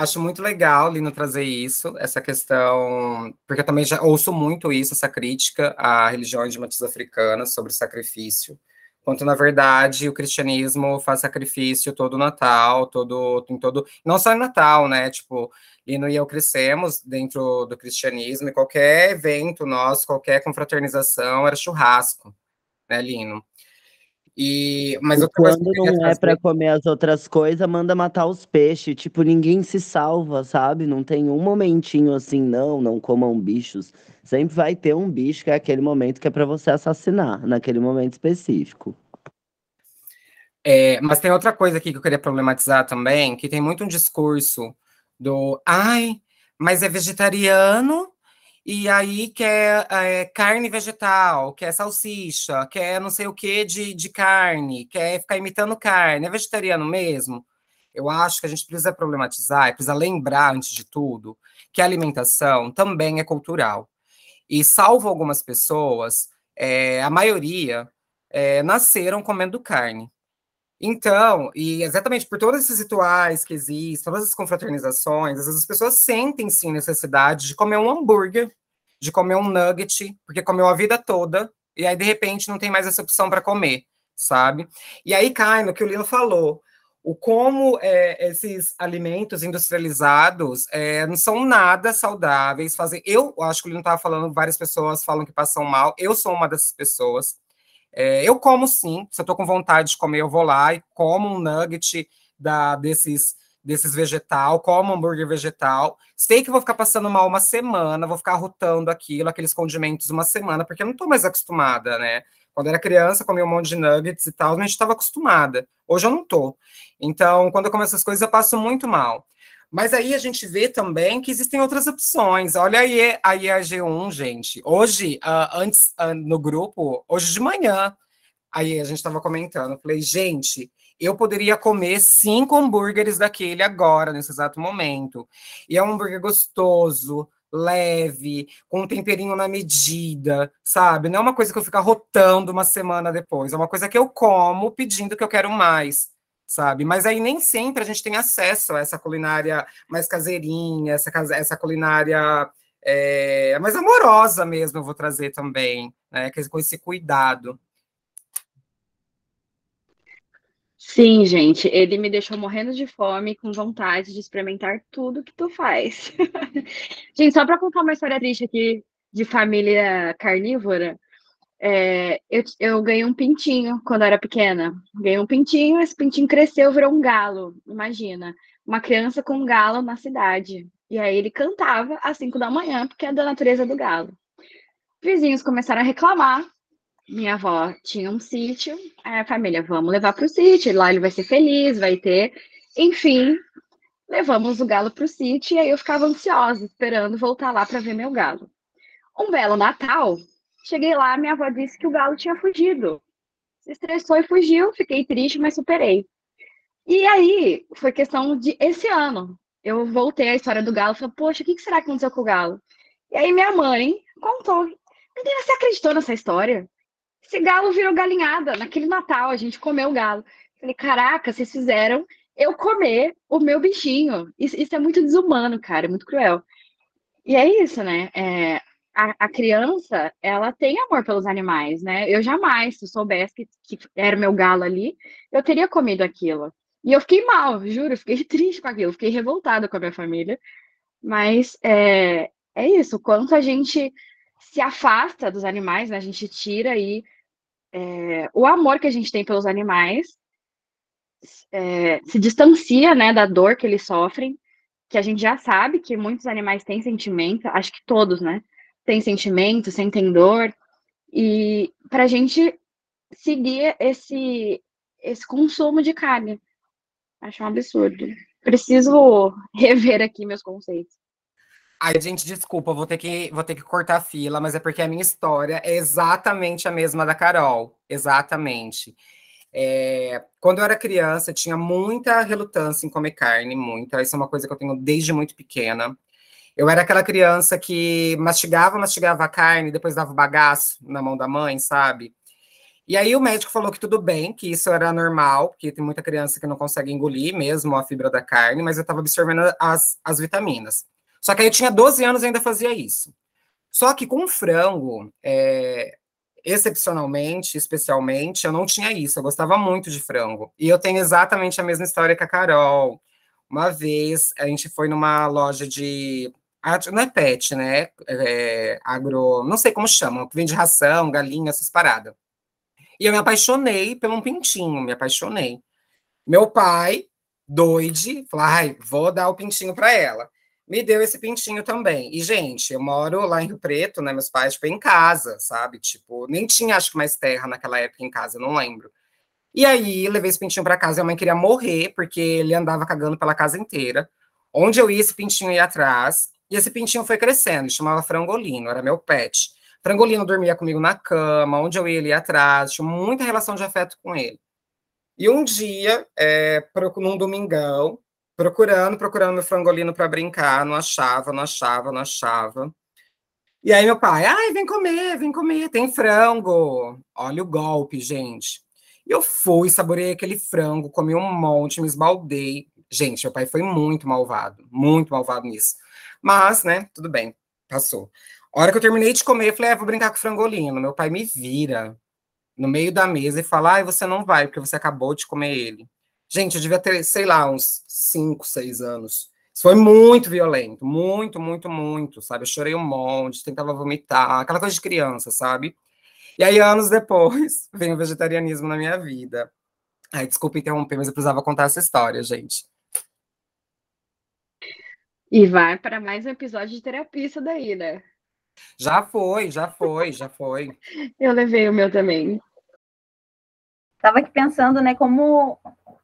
Acho muito legal, Lino, trazer isso, essa questão, porque eu também já ouço muito isso, essa crítica à religiões de matriz africana sobre sacrifício, quanto na verdade o cristianismo faz sacrifício todo Natal, todo em todo, não só em Natal, né? Tipo, Lino e eu crescemos dentro do cristianismo e qualquer evento nosso, qualquer confraternização era churrasco, né, Lino? E, mas quando não é para comer as outras coisas, manda matar os peixes. Tipo, ninguém se salva, sabe? Não tem um momentinho assim, não, não comam bichos. Sempre vai ter um bicho que é aquele momento que é para você assassinar, naquele momento específico. É, mas tem outra coisa aqui que eu queria problematizar também, que tem muito um discurso do ai, mas é vegetariano e aí quer é, carne vegetal, quer salsicha, quer não sei o que de, de carne, quer ficar imitando carne, é vegetariano mesmo? Eu acho que a gente precisa problematizar, precisa lembrar, antes de tudo, que a alimentação também é cultural. E salvo algumas pessoas, é, a maioria é, nasceram comendo carne. Então, e exatamente por todos esses rituais que existem, todas as confraternizações, às vezes as pessoas sentem sim necessidade de comer um hambúrguer, de comer um nugget, porque comeu a vida toda, e aí de repente não tem mais essa opção para comer, sabe? E aí cai no que o Lino falou, o como é, esses alimentos industrializados é, não são nada saudáveis. Fazer, eu acho que o Lino estava falando, várias pessoas falam que passam mal, eu sou uma dessas pessoas é, eu como sim, se eu estou com vontade de comer, eu vou lá e como um nugget da, desses, desses vegetal, como um hambúrguer vegetal. Sei que vou ficar passando mal uma semana, vou ficar rotando aquilo, aqueles condimentos uma semana, porque eu não estou mais acostumada, né? Quando era criança, comia um monte de nuggets e tal, a gente estava acostumada. Hoje eu não estou. Então, quando eu como essas coisas, eu passo muito mal. Mas aí a gente vê também que existem outras opções. Olha aí a IAG1, gente. Hoje, uh, antes uh, no grupo, hoje de manhã, aí a gente estava comentando, falei, gente, eu poderia comer cinco hambúrgueres daquele agora, nesse exato momento. E é um hambúrguer gostoso, leve, com um temperinho na medida, sabe? Não é uma coisa que eu fico rotando uma semana depois, é uma coisa que eu como pedindo que eu quero mais sabe? Mas aí nem sempre a gente tem acesso a essa culinária mais caseirinha, essa, essa culinária é, mais amorosa mesmo, eu vou trazer também, né? Com esse cuidado. Sim, gente, ele me deixou morrendo de fome, com vontade de experimentar tudo que tu faz. [LAUGHS] gente, só para contar uma história triste aqui de família carnívora, é, eu, eu, ganhei um pintinho quando eu era pequena. Ganhei um pintinho, esse pintinho cresceu, virou um galo. Imagina, uma criança com um galo na cidade. E aí ele cantava às 5 da manhã, porque é da natureza do galo. Vizinhos começaram a reclamar. Minha avó tinha um sítio. Aí a família, vamos levar para o sítio. Lá ele vai ser feliz, vai ter. Enfim, levamos o galo para o sítio. E aí eu ficava ansiosa, esperando voltar lá para ver meu galo. Um belo Natal, cheguei lá, minha avó disse que o galo tinha fugido. Se estressou e fugiu. Fiquei triste, mas superei. E aí, foi questão de esse ano eu voltei à história do galo falei, poxa, o que será que aconteceu com o galo? E aí minha mãe contou. Menina, você acreditou nessa história? Esse galo virou galinhada. Naquele Natal, a gente comeu o galo. Falei, caraca, vocês fizeram eu comer o meu bichinho. Isso, isso é muito desumano, cara, é muito cruel. E é isso, né? É, a, a, criança, ela tem amor pelos animais, né? Eu jamais, se soubesse que, que era o meu galo ali, eu teria comido aquilo. E eu fiquei mal, juro, fiquei [LAUGHS] triste com aquilo, fiquei revoltada com a minha família. Mas é, é isso, quanto a gente se afasta dos animais, né? A gente tira aí é, o amor que a gente tem pelos animais, é, se distancia, né, da dor que eles sofrem, que a gente já sabe que muitos animais têm sentimento, acho que todos, né, têm sentimento, sentem dor, e para a gente seguir esse, esse consumo de carne. Acho um absurdo. Preciso rever aqui meus conceitos. Ai, gente, desculpa, vou ter que vou ter que cortar a fila, mas é porque a minha história é exatamente a mesma da Carol. Exatamente. É, quando eu era criança, eu tinha muita relutância em comer carne, muita. Isso é uma coisa que eu tenho desde muito pequena. Eu era aquela criança que mastigava, mastigava a carne, depois dava o bagaço na mão da mãe, sabe? E aí o médico falou que tudo bem, que isso era normal, porque tem muita criança que não consegue engolir mesmo a fibra da carne, mas eu estava absorvendo as, as vitaminas. Só que aí eu tinha 12 anos e ainda fazia isso. Só que com frango, é, excepcionalmente, especialmente, eu não tinha isso. Eu gostava muito de frango. E eu tenho exatamente a mesma história que a Carol. Uma vez a gente foi numa loja de. Não é pet, né? É, agro. Não sei como chamam, que vende ração, galinha, essas paradas. E eu me apaixonei por um pintinho, me apaixonei. Meu pai, doide, falou: ai, vou dar o pintinho para ela. Me deu esse pintinho também. E, gente, eu moro lá em Rio Preto, né? Meus pais, tipo, em casa, sabe? Tipo, nem tinha, acho que, mais terra naquela época em casa, não lembro. E aí, levei esse pintinho para casa. E a mãe queria morrer, porque ele andava cagando pela casa inteira. Onde eu ia, esse pintinho ia atrás. E esse pintinho foi crescendo, chamava Frangolino, era meu pet. Frangolino dormia comigo na cama, onde eu ia, ele ia atrás, tinha muita relação de afeto com ele. E um dia, é, num domingão, procurando, procurando meu frangolino para brincar, não achava, não achava, não achava. E aí meu pai, ai, vem comer, vem comer, tem frango. Olha o golpe, gente. E eu fui, saboreei aquele frango, comi um monte, me esbaldei. Gente, meu pai foi muito malvado, muito malvado nisso. Mas, né, tudo bem, passou. A hora que eu terminei de comer, eu falei, ah, vou brincar com frangolino. Meu pai me vira no meio da mesa e fala, ah, você não vai, porque você acabou de comer ele. Gente, eu devia ter, sei lá, uns 5, 6 anos. Isso foi muito violento, muito, muito, muito, sabe? Eu chorei um monte, tentava vomitar, aquela coisa de criança, sabe? E aí, anos depois, [LAUGHS] vem o vegetarianismo na minha vida. Ai, desculpa interromper, mas eu precisava contar essa história, gente. E vai para mais um episódio de terapia isso daí, né? Já foi, já foi, já foi. Eu levei o meu também. Tava aqui pensando, né, como,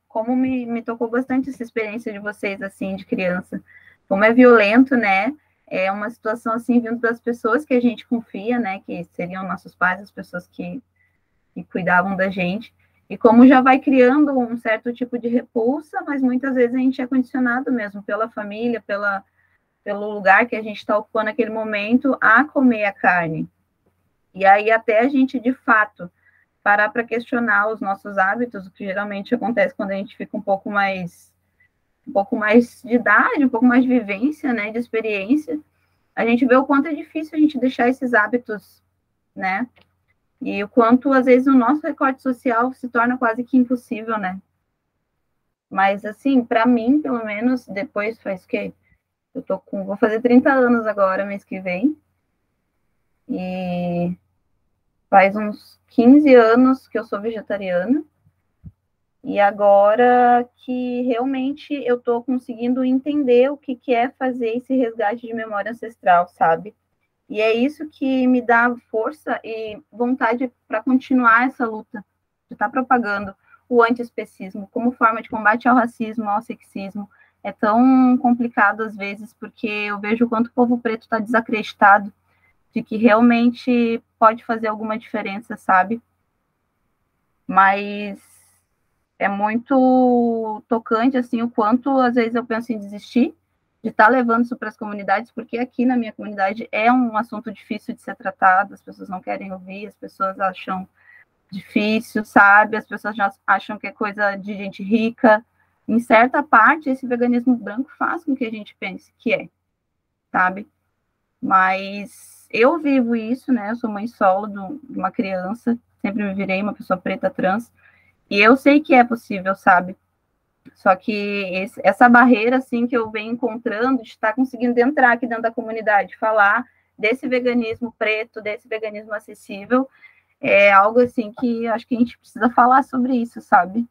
como me, me tocou bastante essa experiência de vocês, assim, de criança. Como é violento, né? É uma situação, assim, vindo das pessoas que a gente confia, né, que seriam nossos pais, as pessoas que, que cuidavam da gente. E como já vai criando um certo tipo de repulsa, mas muitas vezes a gente é condicionado mesmo pela família, pela pelo lugar que a gente está ocupando naquele momento, a comer a carne. E aí até a gente, de fato, parar para questionar os nossos hábitos, o que geralmente acontece quando a gente fica um pouco mais um pouco mais de idade, um pouco mais de vivência, né, de experiência, a gente vê o quanto é difícil a gente deixar esses hábitos, né? E o quanto, às vezes, o nosso recorte social se torna quase que impossível, né? Mas, assim, para mim, pelo menos, depois faz o quê? Eu tô com. Vou fazer 30 anos agora, mês que vem. E faz uns 15 anos que eu sou vegetariana. E agora que realmente eu estou conseguindo entender o que, que é fazer esse resgate de memória ancestral, sabe? E é isso que me dá força e vontade para continuar essa luta, de estar tá propagando o antiespecismo como forma de combate ao racismo, ao sexismo. É tão complicado às vezes, porque eu vejo o quanto o povo preto está desacreditado de que realmente pode fazer alguma diferença, sabe? Mas é muito tocante, assim, o quanto às vezes eu penso em desistir de estar tá levando isso para as comunidades, porque aqui na minha comunidade é um assunto difícil de ser tratado, as pessoas não querem ouvir, as pessoas acham difícil, sabe? As pessoas já acham que é coisa de gente rica. Em certa parte, esse veganismo branco faz com que a gente pense que é, sabe? Mas eu vivo isso, né? Eu sou mãe solo de uma criança, sempre me virei uma pessoa preta trans, e eu sei que é possível, sabe? Só que esse, essa barreira, assim, que eu venho encontrando, de estar conseguindo entrar aqui dentro da comunidade, falar desse veganismo preto, desse veganismo acessível, é algo, assim, que acho que a gente precisa falar sobre isso, sabe?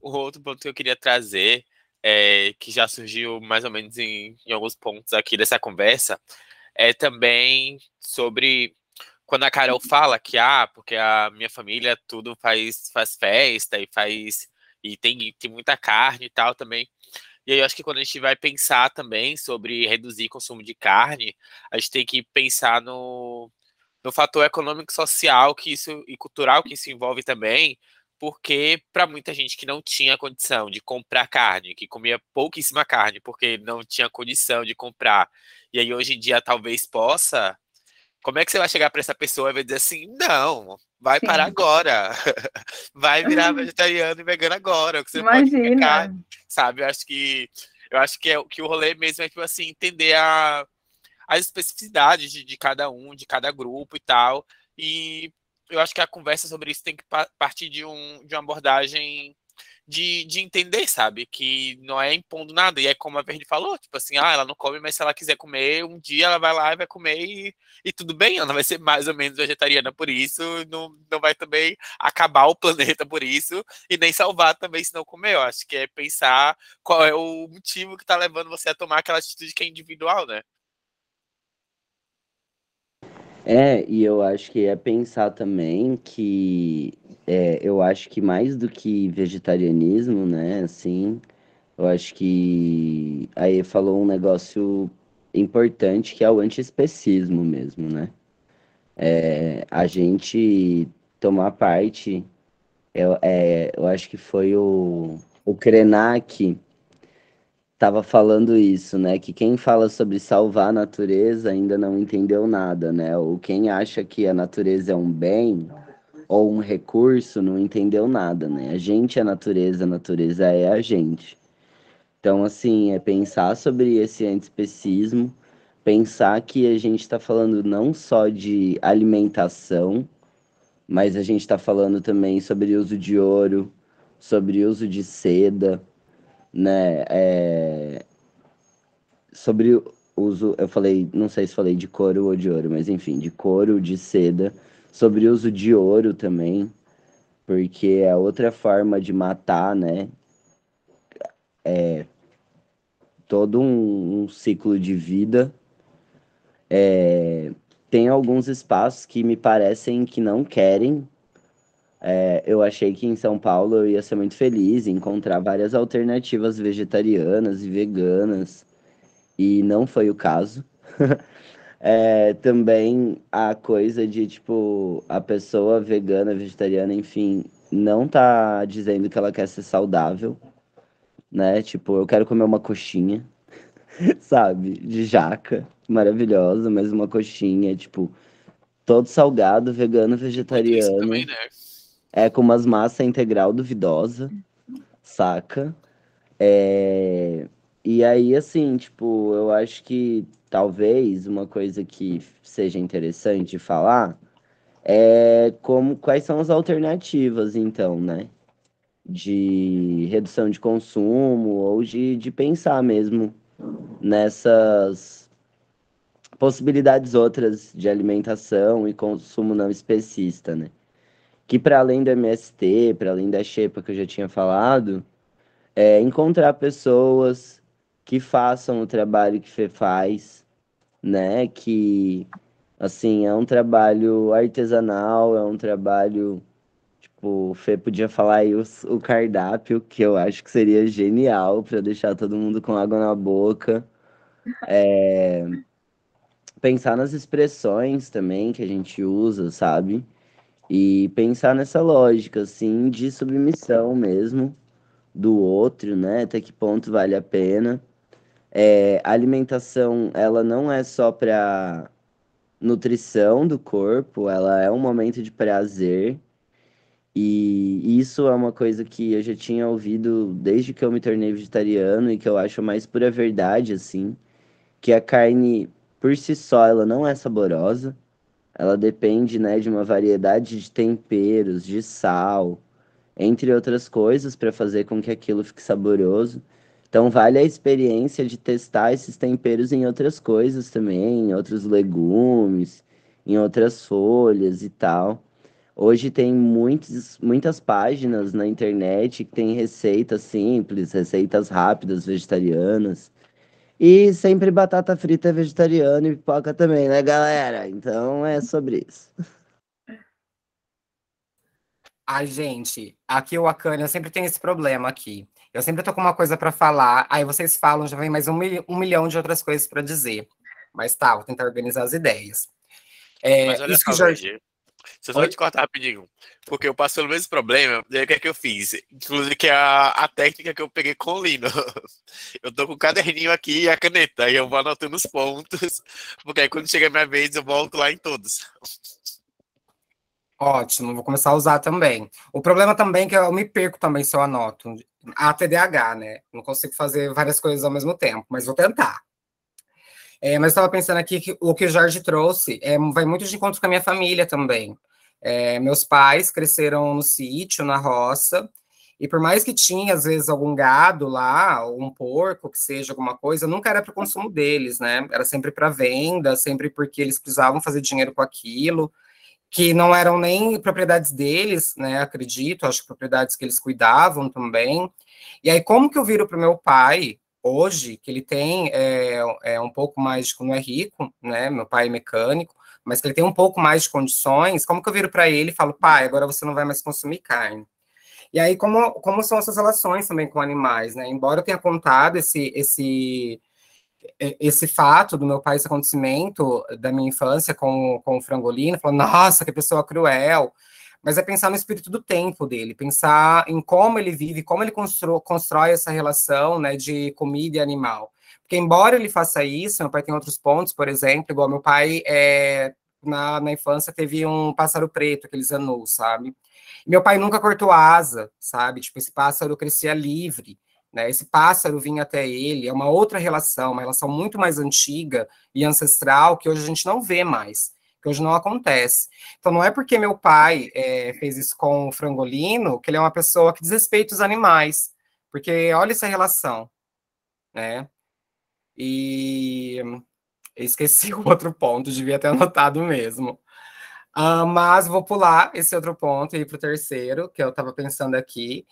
O outro ponto que eu queria trazer, é, que já surgiu mais ou menos em, em alguns pontos aqui dessa conversa, é também sobre quando a Carol fala que, ah, porque a minha família tudo faz, faz festa e faz. E tem, tem muita carne e tal também. E aí eu acho que quando a gente vai pensar também sobre reduzir consumo de carne, a gente tem que pensar no, no fator econômico social que isso, e cultural que isso envolve também, porque para muita gente que não tinha condição de comprar carne, que comia pouquíssima carne, porque não tinha condição de comprar, e aí hoje em dia talvez possa, como é que você vai chegar para essa pessoa e vai dizer assim, não, vai Sim. parar agora, [LAUGHS] vai virar [LAUGHS] vegetariano e vegano agora, que você Imagina. Carne, sabe? Eu acho que eu acho que, é, que o rolê mesmo é tipo assim entender a, as especificidades de, de cada um, de cada grupo e tal, e eu acho que a conversa sobre isso tem que partir de, um, de uma abordagem de, de entender, sabe? Que não é impondo nada. E é como a Verde falou, tipo assim, ah, ela não come, mas se ela quiser comer, um dia ela vai lá e vai comer e, e tudo bem, ela vai ser mais ou menos vegetariana por isso, não, não vai também acabar o planeta por isso, e nem salvar também se não comer. Eu acho que é pensar qual é o motivo que está levando você a tomar aquela atitude que é individual, né? É, e eu acho que é pensar também que é, eu acho que mais do que vegetarianismo, né, assim, eu acho que aí falou um negócio importante que é o antiespecismo mesmo, né? É, a gente tomar parte, eu, é, eu acho que foi o, o Krenak estava falando isso, né? Que quem fala sobre salvar a natureza ainda não entendeu nada, né? Ou quem acha que a natureza é um bem ou um recurso não entendeu nada, né? A gente é a natureza, a natureza é a gente. Então, assim, é pensar sobre esse antiespecismo, pensar que a gente está falando não só de alimentação, mas a gente está falando também sobre uso de ouro, sobre uso de seda, né? É... Sobre o uso, eu falei, não sei se falei de couro ou de ouro, mas enfim, de couro, de seda, sobre o uso de ouro também, porque é outra forma de matar, né? É todo um, um ciclo de vida. É, tem alguns espaços que me parecem que não querem é, eu achei que em São Paulo eu ia ser muito feliz em encontrar várias alternativas vegetarianas e veganas, e não foi o caso. [LAUGHS] é, também a coisa de, tipo, a pessoa vegana, vegetariana, enfim, não tá dizendo que ela quer ser saudável, né? Tipo, eu quero comer uma coxinha, [LAUGHS] sabe? De jaca, maravilhosa, mas uma coxinha, tipo, todo salgado, vegano, vegetariano. Isso também, né? É com umas massa integral duvidosa, saca? É... e aí, assim, tipo, eu acho que talvez uma coisa que seja interessante de falar é como quais são as alternativas, então, né? De redução de consumo ou de, de pensar mesmo nessas possibilidades outras de alimentação e consumo não especista, né? Que para além do MST, para além da Xepa que eu já tinha falado, é encontrar pessoas que façam o trabalho que Fê faz, né? Que, assim, é um trabalho artesanal, é um trabalho. Tipo, o Fê podia falar aí o, o cardápio, que eu acho que seria genial para deixar todo mundo com água na boca. É, pensar nas expressões também que a gente usa, sabe? E pensar nessa lógica, assim, de submissão mesmo do outro, né? Até que ponto vale a pena. É, a alimentação, ela não é só para nutrição do corpo, ela é um momento de prazer. E isso é uma coisa que eu já tinha ouvido desde que eu me tornei vegetariano e que eu acho mais pura verdade, assim, que a carne por si só ela não é saborosa. Ela depende, né, de uma variedade de temperos, de sal, entre outras coisas para fazer com que aquilo fique saboroso. Então vale a experiência de testar esses temperos em outras coisas também, em outros legumes, em outras folhas e tal. Hoje tem muitos, muitas páginas na internet que tem receitas simples, receitas rápidas vegetarianas. E sempre batata frita é vegetariana e pipoca também, né, galera? Então é sobre isso. Ai, gente, aqui o Akane, sempre tem esse problema aqui. Eu sempre tô com uma coisa para falar, aí vocês falam, já vem mais um, mil, um milhão de outras coisas para dizer. Mas tá, vou tentar organizar as ideias. É, Mas olha isso só, que Jorge... Só te cortar rapidinho. Porque eu passo pelo mesmo problema, e aí o que é que eu fiz? Inclusive, que é a, a técnica que eu peguei com o Lino. [LAUGHS] Eu tô com o caderninho aqui e a caneta, e eu vou anotando os pontos, porque aí quando chega a minha vez, eu volto lá em todos. Ótimo, vou começar a usar também. O problema também é que eu me perco também se eu anoto. A TDAH, né? Não consigo fazer várias coisas ao mesmo tempo, mas vou tentar. É, mas estava pensando aqui que o que o Jorge trouxe é, vai muito de encontro com a minha família também. É, meus pais cresceram no sítio, na roça, e por mais que tinha, às vezes, algum gado lá, um porco, que seja alguma coisa, nunca era para o consumo deles, né? Era sempre para venda, sempre porque eles precisavam fazer dinheiro com aquilo que não eram nem propriedades deles, né? Acredito, acho que propriedades que eles cuidavam também. E aí, como que eu viro para o meu pai hoje, que ele tem é, é um pouco mais, não é rico, né? Meu pai é mecânico, mas que ele tem um pouco mais de condições, como que eu viro para ele e falo, pai, agora você não vai mais consumir carne? E aí, como, como são essas relações também com animais, né? Embora eu tenha contado esse, esse esse fato do meu pai, esse acontecimento da minha infância com, com o frangolino, falando, nossa, que pessoa cruel, mas é pensar no espírito do tempo dele, pensar em como ele vive, como ele constrói, essa relação né, de comida e animal. Porque, embora ele faça isso, meu pai tem outros pontos, por exemplo, igual meu pai, é, na, na infância, teve um pássaro preto, aqueles anus, sabe? Meu pai nunca cortou asa, sabe? Tipo, esse pássaro crescia livre. Né? Esse pássaro vinha até ele, é uma outra relação, uma relação muito mais antiga e ancestral que hoje a gente não vê mais, que hoje não acontece. Então não é porque meu pai é, fez isso com o frangolino que ele é uma pessoa que desrespeita os animais, porque olha essa relação, né? E esqueci [LAUGHS] o outro ponto, devia ter anotado mesmo. Uh, mas vou pular esse outro ponto e ir para o terceiro, que eu estava pensando aqui,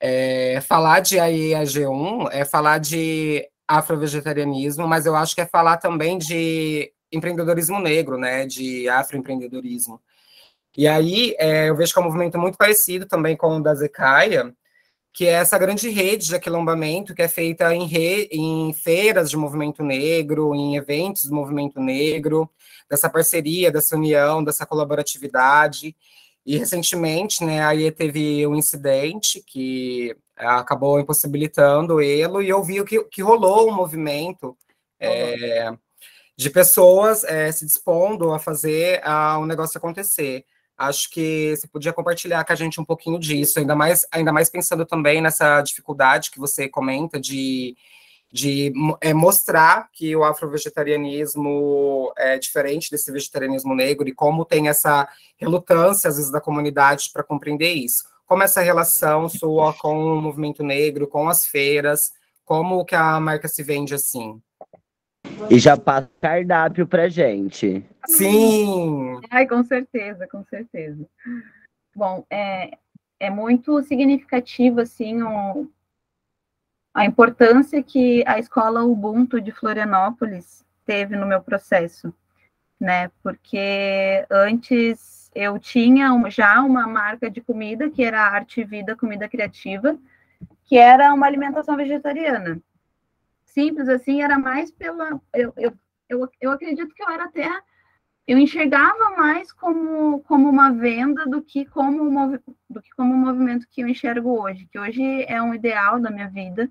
é, falar de AIAG1 é falar de afrovegetarianismo, mas eu acho que é falar também de empreendedorismo negro, né, de afroempreendedorismo. E aí é, eu vejo que é um movimento muito parecido também com o da Zecaia, que é essa grande rede de aquilombamento que é feita em, re, em feiras de movimento negro, em eventos do movimento negro, dessa parceria, dessa união, dessa colaboratividade. E recentemente, né, aí teve um incidente que acabou impossibilitando ele, e eu vi que, que rolou um movimento é, de pessoas é, se dispondo a fazer uh, um negócio acontecer. Acho que você podia compartilhar com a gente um pouquinho disso, ainda mais, ainda mais pensando também nessa dificuldade que você comenta de de é, mostrar que o afrovegetarianismo é diferente desse vegetarianismo negro e como tem essa relutância, às vezes, da comunidade para compreender isso. Como essa relação sua com o movimento negro, com as feiras, como que a marca se vende assim? E já passa cardápio pra gente. Sim! Ai, com certeza, com certeza. Bom, é, é muito significativo, assim, o, a importância que a escola Ubuntu de Florianópolis teve no meu processo, né? Porque antes eu tinha já uma marca de comida, que era Arte e Vida Comida Criativa, que era uma alimentação vegetariana. Simples assim, era mais pela. Eu, eu, eu, eu acredito que eu era até. Eu enxergava mais como, como uma venda do que como, do que como um movimento que eu enxergo hoje, que hoje é um ideal da minha vida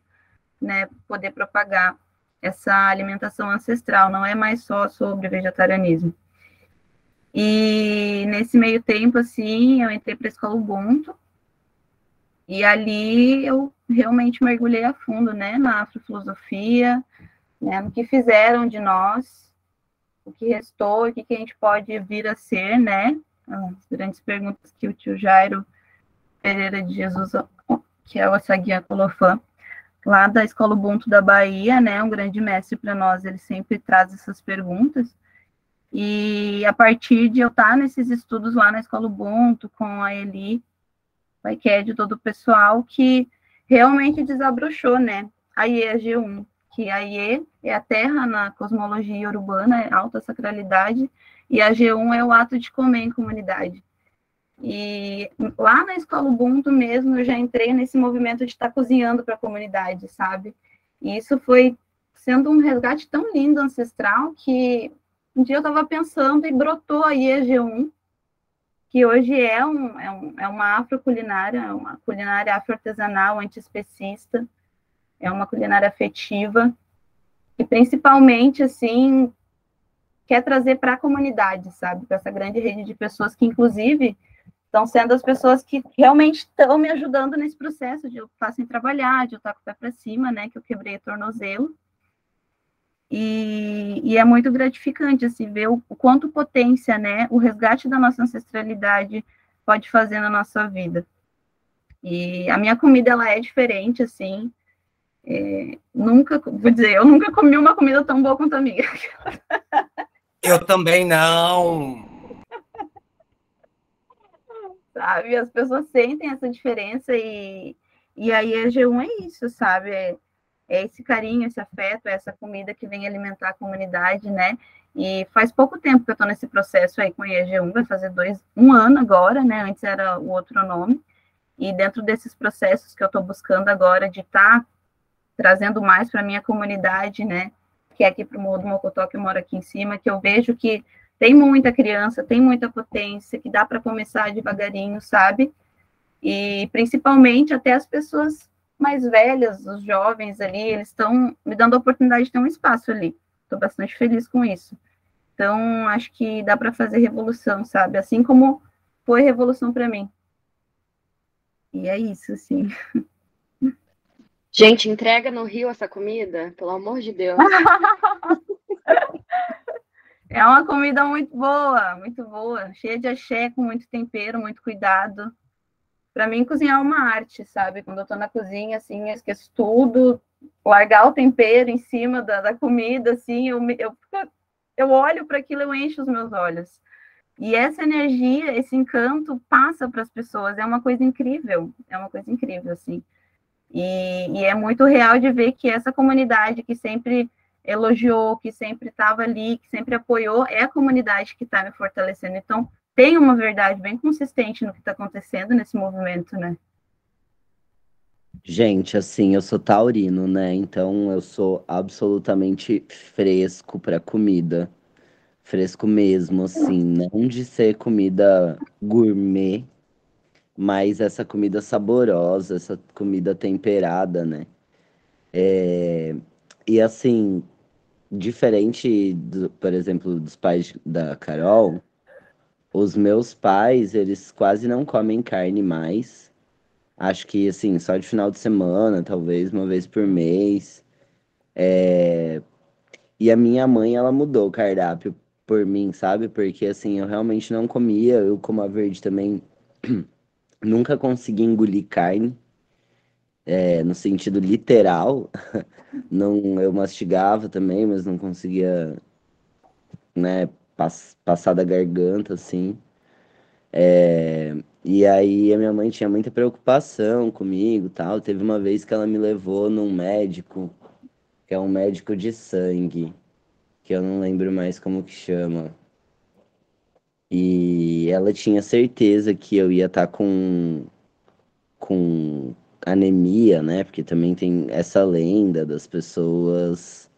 né, poder propagar essa alimentação ancestral, não é mais só sobre vegetarianismo. E nesse meio tempo, assim, eu entrei para a escola Ubuntu, e ali eu realmente mergulhei a fundo, né, na afrofilosofia, né, no que fizeram de nós, o que restou, o que, que a gente pode vir a ser, né, as grandes perguntas que o tio Jairo Pereira de Jesus, que é o Saguia Colofã, lá da Escola Ubuntu da Bahia, né, um grande mestre para nós, ele sempre traz essas perguntas. E a partir de eu estar nesses estudos lá na Escola Ubuntu, com a Eli, o ICAD, todo o pessoal, que realmente desabrochou, né, a IE G1, que a IE é a terra na cosmologia urbana, é alta sacralidade, e a G1 é o ato de comer em comunidade. E lá na escola Ubuntu mesmo, eu já entrei nesse movimento de estar cozinhando para a comunidade, sabe? E isso foi sendo um resgate tão lindo, ancestral, que um dia eu estava pensando e brotou a G1, que hoje é, um, é, um, é uma afroculinária, uma culinária afroartesanal, antiespecista, é uma culinária afetiva, e principalmente, assim, quer trazer para a comunidade, sabe? Para essa grande rede de pessoas que, inclusive, estão sendo as pessoas que realmente estão me ajudando nesse processo de eu estar sem trabalhar, de eu estar com o pé para cima, né, que eu quebrei o tornozelo. E, e, é muito gratificante, assim, ver o, o, quanto potência, né, o resgate da nossa ancestralidade pode fazer na nossa vida. E a minha comida, ela é diferente, assim, é, nunca, vou dizer, eu nunca comi uma comida tão boa quanto a minha. [LAUGHS] Eu também não sabe? As pessoas sentem essa diferença e, e aí a G1 é isso, sabe? É, é esse carinho, esse afeto, essa comida que vem alimentar a comunidade, né? E faz pouco tempo que eu estou nesse processo aí com a IEG1, vai fazer dois, um ano agora, né? Antes era o outro nome. E dentro desses processos que eu estou buscando agora de estar tá trazendo mais para minha comunidade, né? Que é aqui para o Morro do Mocotó, que mora aqui em cima, que eu vejo que tem muita criança, tem muita potência, que dá para começar devagarinho, sabe? E principalmente até as pessoas mais velhas, os jovens ali, eles estão me dando a oportunidade de ter um espaço ali. Estou bastante feliz com isso. Então, acho que dá para fazer revolução, sabe? Assim como foi revolução para mim. E é isso, assim. Gente, entrega no Rio essa comida, pelo amor de Deus. [LAUGHS] É uma comida muito boa, muito boa, cheia de axé, com muito tempero, muito cuidado. Para mim, cozinhar é uma arte, sabe? Quando eu tô na cozinha, assim, eu esqueço tudo, largar o tempero em cima da, da comida, assim, eu, eu, eu olho para aquilo, eu encho os meus olhos. E essa energia, esse encanto passa para as pessoas, é uma coisa incrível, é uma coisa incrível, assim. E, e é muito real de ver que essa comunidade que sempre elogiou, que sempre estava ali, que sempre apoiou, é a comunidade que está me fortalecendo. Então, tem uma verdade bem consistente no que está acontecendo nesse movimento, né? Gente, assim, eu sou taurino, né? Então eu sou absolutamente fresco para comida. Fresco mesmo, assim, não de ser comida gourmet, mas essa comida saborosa, essa comida temperada, né? É... E assim, diferente, do, por exemplo, dos pais da Carol, os meus pais, eles quase não comem carne mais. Acho que, assim, só de final de semana, talvez uma vez por mês. É... E a minha mãe, ela mudou o cardápio por mim, sabe? Porque assim, eu realmente não comia, eu como a verde também [CLEARS THROAT] nunca consegui engolir carne, é, no sentido literal. [LAUGHS] Não, eu mastigava também, mas não conseguia, né, pass passar da garganta, assim. É, e aí a minha mãe tinha muita preocupação comigo, tal. Teve uma vez que ela me levou num médico, que é um médico de sangue, que eu não lembro mais como que chama. E ela tinha certeza que eu ia estar tá com com anemia, né? Porque também tem essa lenda das pessoas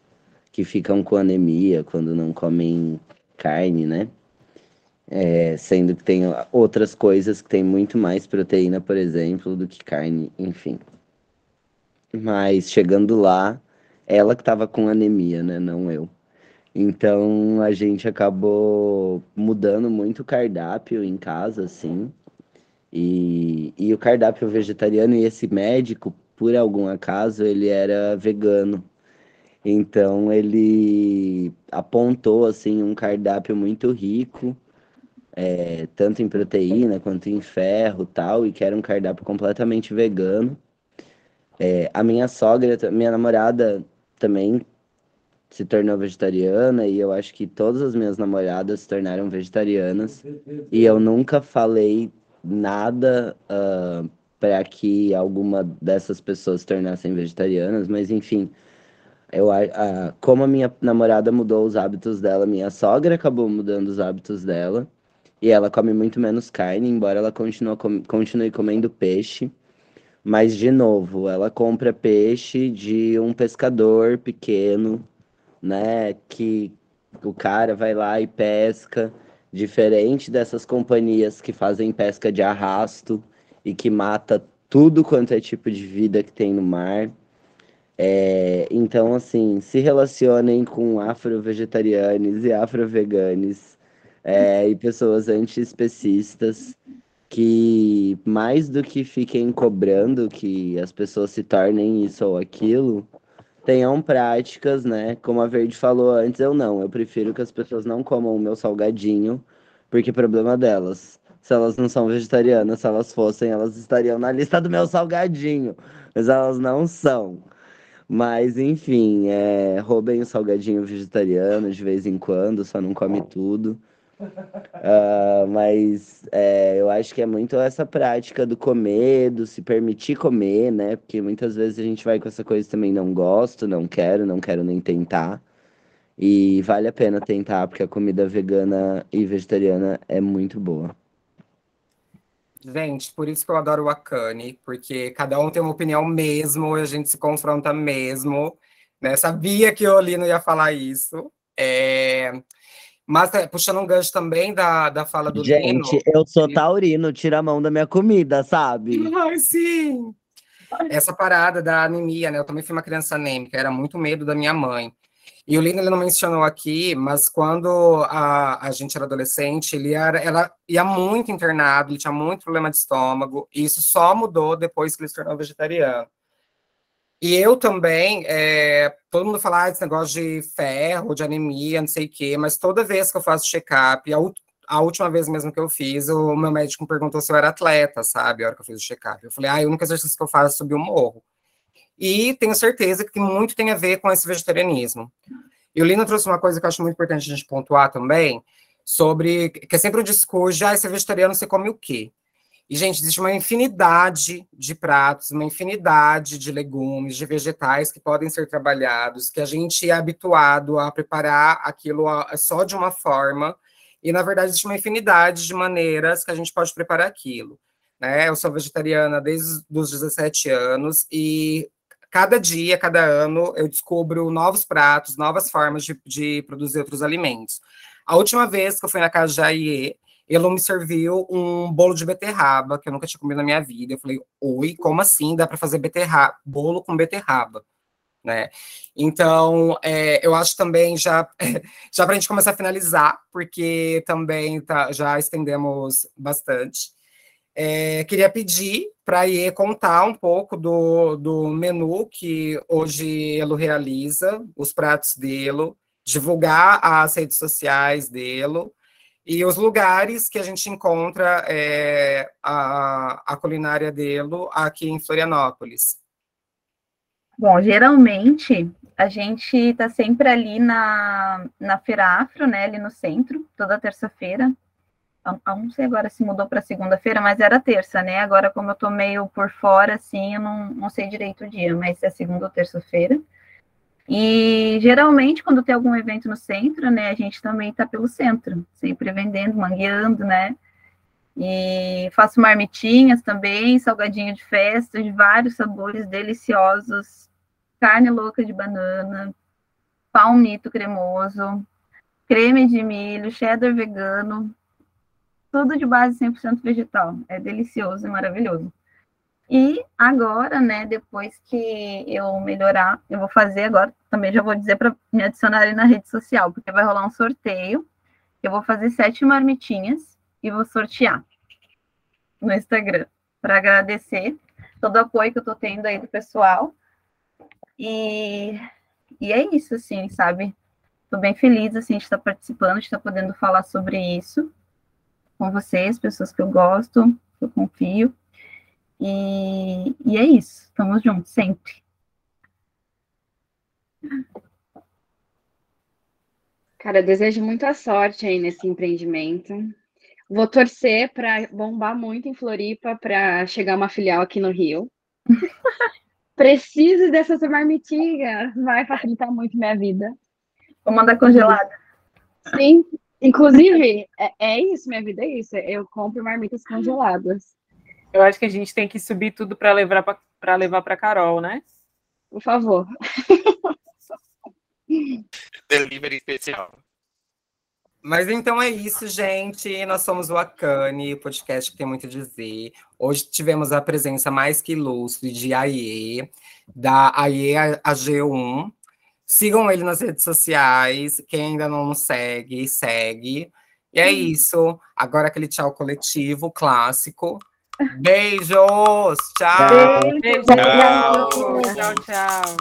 que ficam com anemia quando não comem carne, né? É, sendo que tem outras coisas que tem muito mais proteína, por exemplo, do que carne, enfim. Mas chegando lá, ela que estava com anemia, né? Não eu. Então a gente acabou mudando muito o cardápio em casa, assim. E, e o cardápio vegetariano e esse médico, por algum acaso, ele era vegano. Então ele apontou assim um cardápio muito rico, é, tanto em proteína quanto em ferro, tal, e que era um cardápio completamente vegano. É, a minha sogra, minha namorada também se tornou vegetariana e eu acho que todas as minhas namoradas se tornaram vegetarianas e eu nunca falei nada uh, para que alguma dessas pessoas se tornassem vegetarianas, mas enfim, eu, uh, como a minha namorada mudou os hábitos dela, minha sogra acabou mudando os hábitos dela, e ela come muito menos carne, embora ela continue, com, continue comendo peixe. Mas, de novo, ela compra peixe de um pescador pequeno, né? Que o cara vai lá e pesca Diferente dessas companhias que fazem pesca de arrasto e que mata tudo quanto é tipo de vida que tem no mar. É, então, assim, se relacionem com afro-vegetarianos e afro-veganes é, e pessoas anti-especistas que, mais do que fiquem cobrando que as pessoas se tornem isso ou aquilo, tenham práticas, né? Como a Verde falou antes, eu não. Eu prefiro que as pessoas não comam o meu salgadinho, porque problema delas. Se elas não são vegetarianas, se elas fossem, elas estariam na lista do meu salgadinho. Mas elas não são. Mas, enfim, é, roubem o salgadinho vegetariano de vez em quando, só não come tudo. Uh, mas é, eu acho que é muito essa prática do comer, do se permitir comer, né? Porque muitas vezes a gente vai com essa coisa também, não gosto, não quero, não quero nem tentar. E vale a pena tentar, porque a comida vegana e vegetariana é muito boa. Gente, por isso que eu adoro o Akane, porque cada um tem uma opinião mesmo, e a gente se confronta mesmo. Né? Sabia que o Olino ia falar isso. É... Mas é, puxando um gancho também da, da fala do Gente, Lino, eu sou taurino, tira a mão da minha comida, sabe? Ai, sim! Essa parada da anemia, né? Eu também fui uma criança anêmica, era muito medo da minha mãe. E o Lino ele não mencionou aqui, mas quando a, a gente era adolescente, ele era, ela ia muito internado, ele tinha muito problema de estômago, e isso só mudou depois que ele se tornou vegetariano. E eu também, é, todo mundo fala ah, esse negócio de ferro, de anemia, não sei o quê, mas toda vez que eu faço check-up, a, a, última vez mesmo que eu fiz, o meu médico me perguntou se eu era atleta, sabe, a hora que eu fiz o check-up. Eu falei, ah, o único exercício que eu faço é subir o morro. E tenho certeza que muito tem a ver com esse vegetarianismo. E o Lino trouxe uma coisa que eu acho muito importante a gente pontuar também, sobre que é sempre o discurso, ah, esse vegetariano, você come o quê? E, gente, existe uma infinidade de pratos, uma infinidade de legumes, de vegetais que podem ser trabalhados, que a gente é habituado a preparar aquilo só de uma forma, e, na verdade, existe uma infinidade de maneiras que a gente pode preparar aquilo. Né? Eu sou vegetariana desde os 17 anos, e cada dia, cada ano, eu descubro novos pratos, novas formas de, de produzir outros alimentos. A última vez que eu fui na casa de Aie, ele me serviu um bolo de beterraba, que eu nunca tinha comido na minha vida. Eu falei, oi, como assim dá para fazer beterraba, bolo com beterraba? Né? Então, é, eu acho também, já, [LAUGHS] já para a gente começar a finalizar, porque também tá, já estendemos bastante, É, queria pedir para a Iê contar um pouco do, do menu que hoje ele realiza, os pratos dele, divulgar as redes sociais dele e os lugares que a gente encontra é, a, a culinária dele aqui em Florianópolis. Bom, geralmente a gente está sempre ali na, na Feira Afro, né, ali no centro, toda terça-feira. Não sei agora se mudou para segunda-feira, mas era terça, né? Agora, como eu tô meio por fora, assim, eu não, não sei direito o dia, mas é segunda ou terça-feira. E geralmente, quando tem algum evento no centro, né, a gente também está pelo centro, sempre vendendo, mangueando, né? E faço marmitinhas também, salgadinho de festa, de vários sabores deliciosos, carne louca de banana, palmito cremoso, creme de milho, cheddar vegano, tudo de base 100% vegetal. É delicioso e maravilhoso. E agora, né, depois que eu melhorar, eu vou fazer agora, também já vou dizer para me adicionarem na rede social, porque vai rolar um sorteio. Eu vou fazer sete marmitinhas e vou sortear no Instagram para agradecer todo o apoio que eu estou tendo aí do pessoal. E, e é isso, assim, sabe? Estou bem feliz, assim, de estar participando, de estar podendo falar sobre isso com vocês, pessoas que eu gosto, que eu confio. E, e é isso. Estamos juntos sempre. Cara, desejo muita sorte aí nesse empreendimento. Vou torcer para bombar muito em Floripa para chegar uma filial aqui no Rio. [LAUGHS] Preciso dessas marmitinhas, vai facilitar muito minha vida. Vou mandar congelada. Sim, inclusive, é, é isso, minha vida é isso. Eu compro marmitas congeladas. Eu acho que a gente tem que subir tudo para levar para levar para Carol, né? Por favor. Delivery especial. Mas então é isso, gente. Nós somos o Acane, o podcast que tem muito a dizer. Hoje tivemos a presença mais que ilustre de AIE, da AIE AG1. Sigam ele nas redes sociais. Quem ainda não nos segue, segue. E é isso. Agora aquele tchau coletivo clássico. Beijos! Tchau! Beijo, tchau, tchau. tchau.